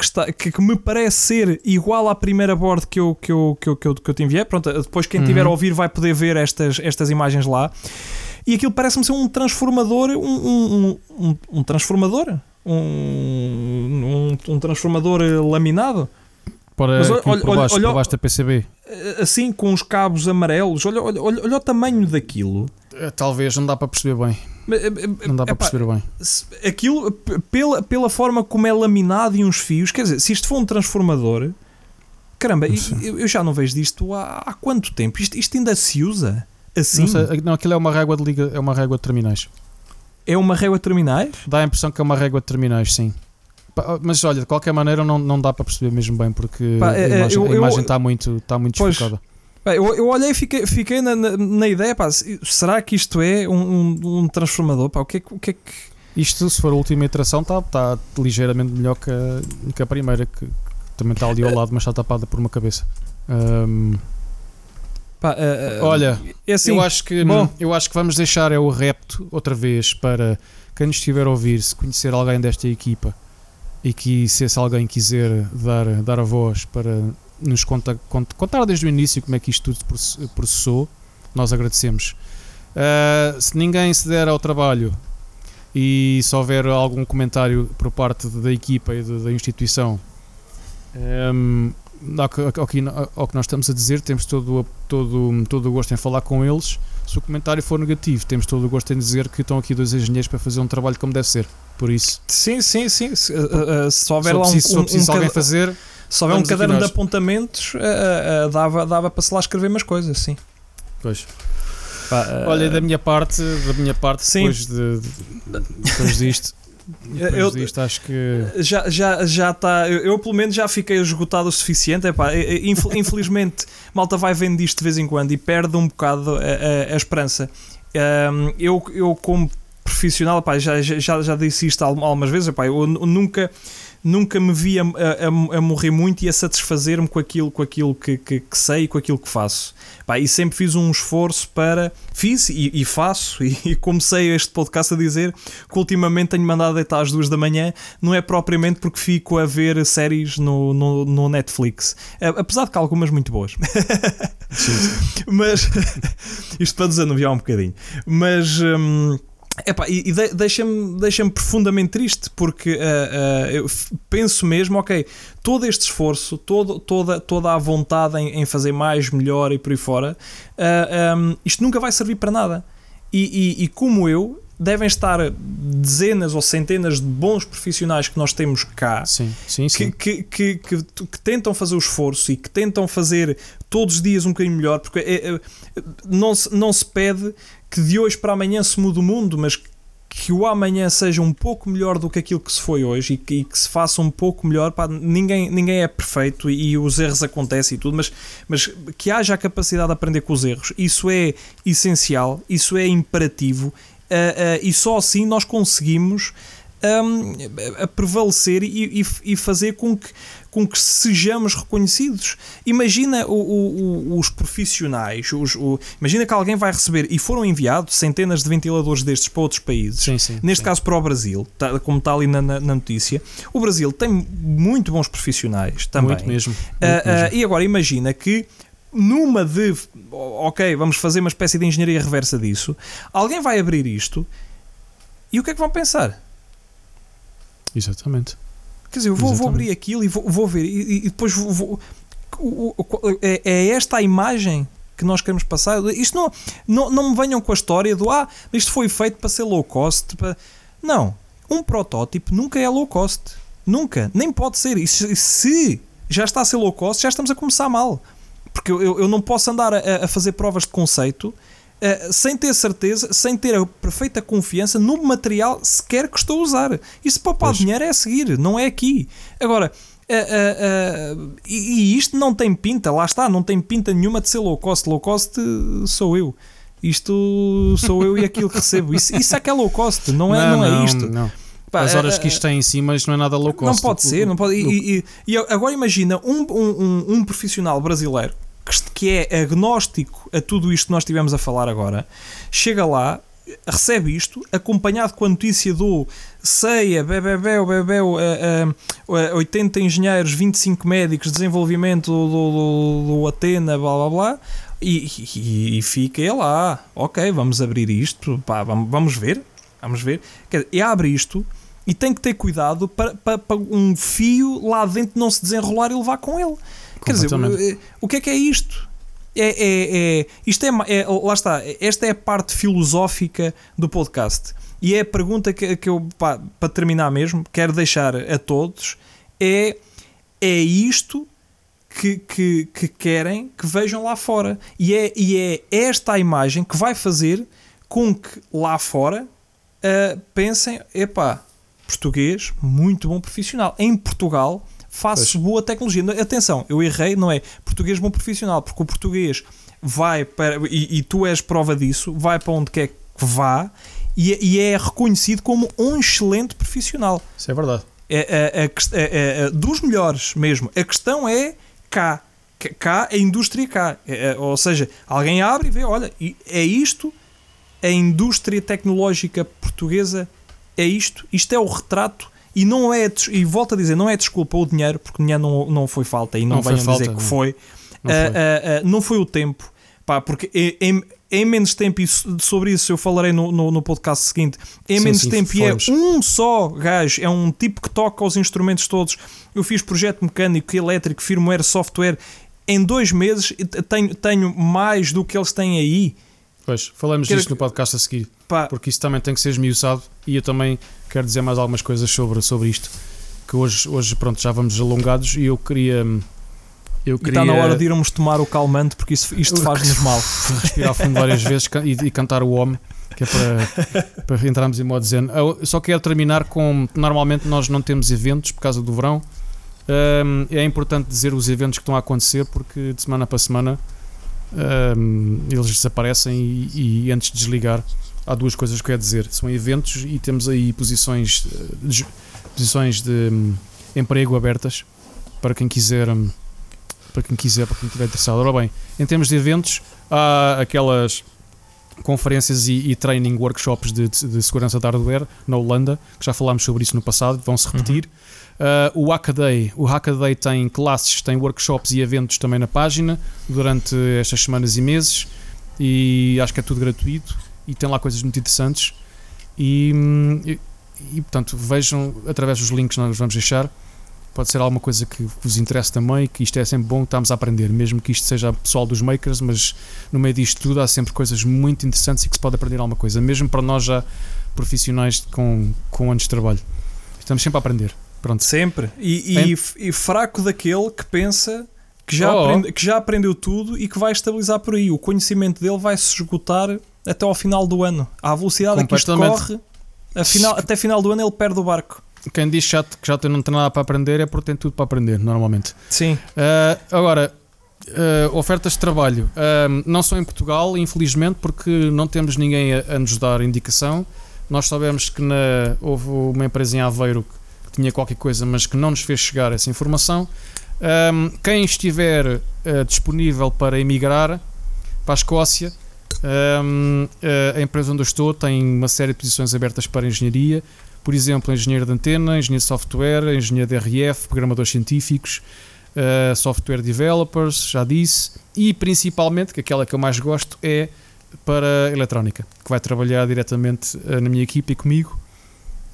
Que, está, que, que me parece ser igual à primeira board que eu, que eu, que eu, que eu, que eu te enviei. Pronto, depois quem estiver a Uhum. ouvir vai poder ver estas, estas imagens lá. E aquilo parece-me ser um transformador. Um, um, um, um transformador? Um, um, um transformador laminado? Para Mas olha- por, olha- baixo, olha- por baixo da PCB. Assim, com os cabos amarelos. Olha, olha, olha, o tamanho daquilo. Eh, Talvez, não dá para perceber bem. Eh, eh, Não dá para perceber bem. Aquilo, pela, pela forma como é laminado e uns fios, quer dizer, se isto for um transformador, caramba, eu, eu já não vejo disto há, há quanto tempo? Isto, isto ainda se usa? Assim? Não, sei, não, aquilo é uma régua de liga, é uma régua de terminais. É uma régua de terminais? Dá a impressão que é uma régua de terminais, sim. Mas olha, de qualquer maneira não, não dá para perceber mesmo bem porque Pá, a é, é, imagem, eu- a eu- imagem está muito, está muito Pois. desfocada. Eu, eu olhei e fiquei, fiquei na, na, na ideia, pá, se- será que isto é um, um, um transformador? Pá, o, que é, o que é que. Isto, se for a última iteração, está está ligeiramente melhor que a, que a primeira, que, que também está ali ao lado, mas está tapada por uma cabeça. Ahm, Pá, eh, eh, olha, é assim, eu, acho que, bom. eu acho que vamos deixar é o repto outra vez para quem nos estiver a ouvir, se conhecer alguém desta equipa e que se esse alguém quiser dar, dar a voz para nos conta, cont- contar desde o início como é que isto tudo processou, nós agradecemos. Ah, se ninguém se der ao trabalho e se houver algum comentário por parte da equipa e de- da instituição ehm, ao, que, ao que- nós estamos a dizer, temos todo, todo, todo o gosto em falar com eles. Se o comentário for negativo, temos todo o gosto em dizer que estão aqui dois engenheiros para fazer um trabalho como deve ser. Por isso, Sim, sim, sim. Se, eh, se houver lá um, preciso, um- preciso um alguém fazer, se houver um caderno de apontamentos, eh, eh, dava, dava para se lá escrever umas coisas, sim. pois. Pá, Olha, da minha parte, da minha parte, Sim. depois, de, de- depois disto, Eu- disto, acho que já já já está eu, eu, pelo menos já fiquei esgotado o suficiente Epá, infel- *laughs* infelizmente malta vai vendo disto de vez em quando e perde um bocado a, a- a esperança. Ahm, eu, eu como profissional epá, já, já, já disse isto al- algumas vezes epá, eu nu- nunca nunca me vi a, a- a morrer muito e a satisfazer-me com aquilo, com aquilo que, que, que sei e com aquilo que faço. Pá, e sempre fiz um esforço para. Fiz e, e faço, *laughs* e, e comecei este podcast a dizer que ultimamente tenho mandado deitar às duas da manhã, não é propriamente porque fico a ver séries no, no, no Netflix. Apesar de que há algumas muito boas. *laughs* Mas *laughs* isto para desanuviar um bocadinho. Mas. hum, epá, e e de- deixa-me deixa profundamente triste porque ah, ah, eu penso mesmo, ok, todo este esforço, todo, toda, toda a vontade em, em fazer mais, melhor e por aí fora, ah, hum, isto nunca vai servir para nada. E, e- e como eu, devem estar dezenas ou centenas de bons profissionais que nós temos cá sim, sim, que, sim. que, que, que, que tentam fazer o esforço e que tentam fazer todos os dias um bocadinho melhor, porque é- é- não, se, não se pede que de hoje para amanhã se mude o mundo, mas que o amanhã seja um pouco melhor do que aquilo que se foi hoje e que, e que se faça um pouco melhor. Pá, ninguém, ninguém é perfeito e, e os erros acontecem e tudo, mas, mas que haja a capacidade de aprender com os erros, isso é essencial, isso é imperativo. ah, ah, e só assim nós conseguimos hum, a prevalecer e, e- e fazer com que, com que sejamos reconhecidos. Imagina o- o- o- os profissionais, os- imagina que alguém vai receber e foram enviados centenas de ventiladores destes para outros países. sim, sim, Neste sim. caso para o Brasil, tá- como está ali na, na- notícia, o Brasil tem muito bons profissionais também. muito mesmo. muito Ah, ah, mesmo. e agora imagina que numa de ok, vamos fazer uma espécie de engenharia reversa disso, alguém vai abrir isto e o que é que vão pensar? Exatamente. Quer dizer, eu vou, vou abrir aquilo e vou, vou ver, e, e depois vou. vou- o- o- é, é esta a imagem que nós queremos passar. Isto não, não, não me venham com a história do ah, isto foi feito para ser low cost. para-" Não, um protótipo nunca é low cost. Nunca, nem pode ser. E se, se já está a ser low cost, já estamos a começar mal. Porque eu, eu não posso andar a, a fazer provas de conceito eh, sem ter certeza, sem ter a perfeita confiança no material sequer que estou a usar. E se poupar dinheiro é a seguir, não é aqui. Agora, eh, eh, e, e isto não tem pinta, lá está, não tem pinta nenhuma de ser low cost. Low cost sou eu. Isto sou eu e aquilo que recebo. Isso, isso é que é low cost, não é, não, não é isto. Não. Pá, As horas que isto tem em cima, isto não é nada low cost. Não pode ser, não pode. E, e, e agora imagina um, um, um, profissional brasileiro que é agnóstico a tudo isto que nós estivemos a falar agora, chega lá, recebe isto, acompanhado com a notícia do CEIA, uh, uh, 80 engenheiros, 25 médicos, desenvolvimento do, do, do Atena, blá blá blá, e, e, e, fica ele lá, ok, vamos abrir isto, pá, vamos, vamos ver, vamos ver, e abre isto e tem que ter cuidado para, para, para um fio lá dentro não se desenrolar e levar com ele. Quer dizer, eh, o que é que é isto? É, é, é, isto é, é, lá está, esta é a parte filosófica do podcast. E é a pergunta que, que eu, pá, para terminar mesmo, quero deixar a todos: é, é isto que, que, que querem que vejam lá fora. E é, e é esta a imagem que vai fazer com que lá fora uh, pensem: epá, português, muito bom profissional. Em Portugal faço pois. boa tecnologia. Atenção, eu errei, não é português bom profissional, porque o português vai para, e, e tu és prova disso, vai para onde quer que vá e, e é reconhecido como um excelente profissional. Isso é verdade. É, é, é, é, dos melhores mesmo. A questão é cá. Cá, a indústria cá. É, é, ou seja, alguém abre e vê, olha, é isto, a indústria tecnológica portuguesa é isto, isto é o retrato e não é, e volto a dizer, não é desculpa o dinheiro, porque o dinheiro não, não foi falta e não, não venham dizer que foi. Não, uh, foi. Uh, uh, não foi o tempo, pá, porque em, em menos tempo, e sobre isso eu falarei no, no, no podcast seguinte, em sim, menos sim, tempo e é um só gajo, é um tipo que toca os instrumentos todos. Eu fiz projeto mecânico, elétrico, firmware, software, em dois meses tenho, tenho mais do que eles têm aí. Pois, falamos Quero... disto no podcast a seguir, Pá. porque isso também tem que ser esmiuçado e eu também quero dizer mais algumas coisas sobre, sobre isto. Que hoje, hoje, pronto, já vamos alongados e eu queria. Eu queria... E está na hora de irmos tomar o calmante porque isso, isto faz-nos mal. *laughs* Respirar fundo várias vezes e, e, cantar o homem, que é para, para entrarmos em modo zen. Eu só quero terminar com. Normalmente nós não temos eventos por causa do verão. Um, é importante dizer os eventos que estão a acontecer porque de semana para semana um, eles desaparecem e, e antes de desligar há duas coisas que eu quero dizer. São eventos e temos aí posições eh, de, posições de um, emprego abertas para quem quiser um, para quem quiser, para quem estiver interessado. Ora bem, em termos de eventos, há aquelas conferências e, e training workshops de, de, de, segurança de hardware na Holanda, que já falámos sobre isso no passado, vão-se repetir. Uhum. Uh, o Hackaday, o Hackaday tem classes, tem workshops e eventos também na página durante estas semanas e meses e acho que é tudo gratuito e tem lá coisas muito interessantes. E, e, e, portanto, vejam através dos links que nós vamos deixar. Pode ser alguma coisa que vos interesse também, que isto é sempre bom, estamos a aprender, mesmo que isto seja pessoal dos makers, mas no meio disto tudo há sempre coisas muito interessantes e que se pode aprender alguma coisa, mesmo para nós já profissionais com, com anos de trabalho. Estamos sempre a aprender. Pronto. Sempre. E, e, e fraco daquele que pensa que já, oh. aprende, que já aprendeu tudo e que vai estabilizar por aí. O conhecimento dele vai se esgotar até ao final do ano. À velocidade que isto corre, final, até final do ano ele perde o barco. Quem diz que já, que já não tem nada para aprender é porque tem tudo para aprender, normalmente. Sim. Uh, agora, uh, ofertas de trabalho. Uh, não só em Portugal, infelizmente, porque não temos ninguém a, a nos dar indicação. Nós sabemos que na, houve uma empresa em Aveiro que tinha qualquer coisa, mas que não nos fez chegar essa informação. Um, quem estiver uh, disponível para emigrar para a Escócia, um, uh, a empresa onde eu estou tem uma série de posições abertas para engenharia, por exemplo, engenheiro de antena, engenheiro de software, engenheiro de RF, programadores científicos, uh, software developers, já disse, e principalmente, que aquela que eu mais gosto é para eletrónica, que vai trabalhar diretamente na minha equipe e comigo.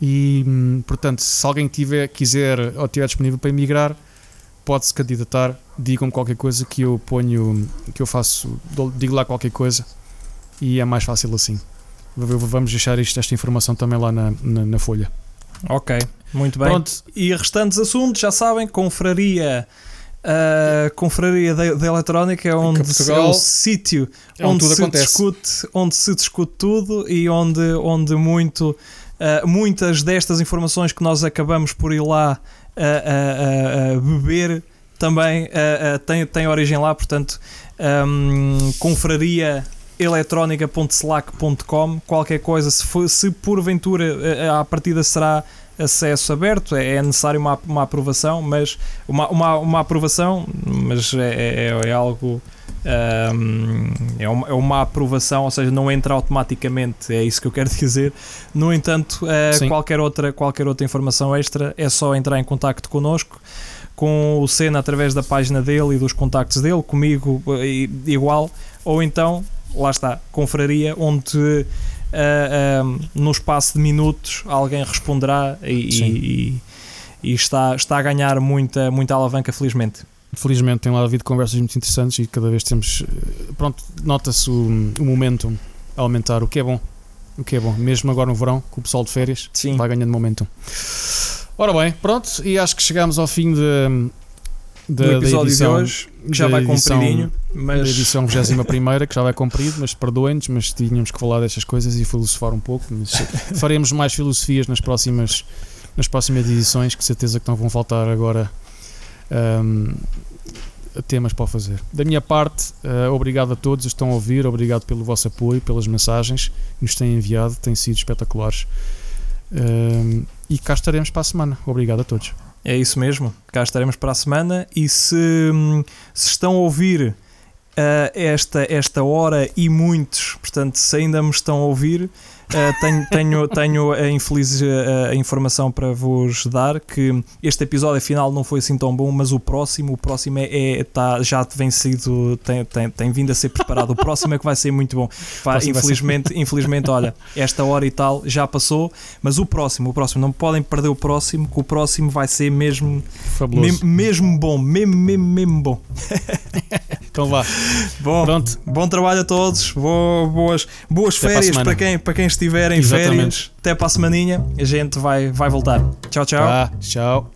E, hum, portanto, se alguém tiver, quiser ou estiver disponível para emigrar, pode-se candidatar, digam qualquer coisa que eu ponho, que eu faço, digo lá qualquer coisa e é mais fácil assim. Vamos deixar isto, esta informação também lá na, na, na folha. Ok, muito bem. Pronto. E restantes assuntos, já sabem, confraria. Uh, confraria da, da Eletrónica é onde é o sítio é onde, onde se acontece. discute onde se discute tudo e onde, onde muito, uh, muitas destas informações que nós acabamos por ir lá a, a, a beber também tem, tem origem lá, portanto, um, confraria eletrónica.slack.com. Qualquer coisa, se, for, se porventura a partida será acesso aberto, é, é necessário uma, uma aprovação, mas uma, uma, uma aprovação, mas é, é, é algo. Um, é, uma, é uma aprovação, ou seja, não entra automaticamente, é isso que eu quero *laughs* dizer. No entanto, uh, qualquer, outra, qualquer outra informação extra é só entrar em contato connosco com o Senna através da página dele e dos contactos dele, comigo igual, ou então, lá está, confraria, onde uh, uh, no espaço de minutos alguém responderá e, e, e, está, está a ganhar muita, muita alavanca, felizmente. Felizmente tem lá havido conversas muito interessantes e cada vez temos, eh, pronto, nota-se o, o momentum a aumentar, o que é bom. O que é bom, mesmo agora no verão, com o pessoal de férias, Sim. vai ganhando momentum. Ora bem, pronto, e acho que chegamos ao fim de, de, do episódio edição, de hoje, que já vai edição, compridinho. Mas... Da edição 21, *laughs* que já vai comprido, mas perdoem-nos, mas tínhamos que falar destas coisas e filosofar um pouco. *laughs* Faremos mais filosofias nas próximas, nas próximas edições, que certeza que não vão faltar agora um, temas para fazer. Da minha parte, uh, obrigado a todos que estão a ouvir, obrigado pelo vosso apoio, pelas mensagens que nos têm enviado, têm sido espetaculares. Um, e cá estaremos para a semana. Obrigado a todos. É isso mesmo, cá estaremos para a semana. E se, hum, se estão a ouvir uh, esta, esta hora e muitos, portanto, se ainda me estão a ouvir, Uh, tenho, tenho, tenho a infeliz uh, informação para vos dar que este episódio final não foi assim tão bom, mas o próximo, o próximo é, é tá, já vem sido, tem, tem, tem vindo a ser preparado. O próximo é que vai ser muito bom. *laughs* Pá, infelizmente, ser... *laughs* infelizmente, olha, esta hora e tal já passou, mas o próximo, o próximo, não podem perder o próximo, que o próximo vai ser mesmo, Fabuloso. mesmo bom, mesmo, mesmo, mesmo bom. *laughs* então vá. Bom, Pronto. bom trabalho a todos, boas, boas férias para, para quem, para quem estiver em Exatamente. férias, até para a semaninha, a gente vai, vai voltar. Tchau, tchau. Ah, tchau.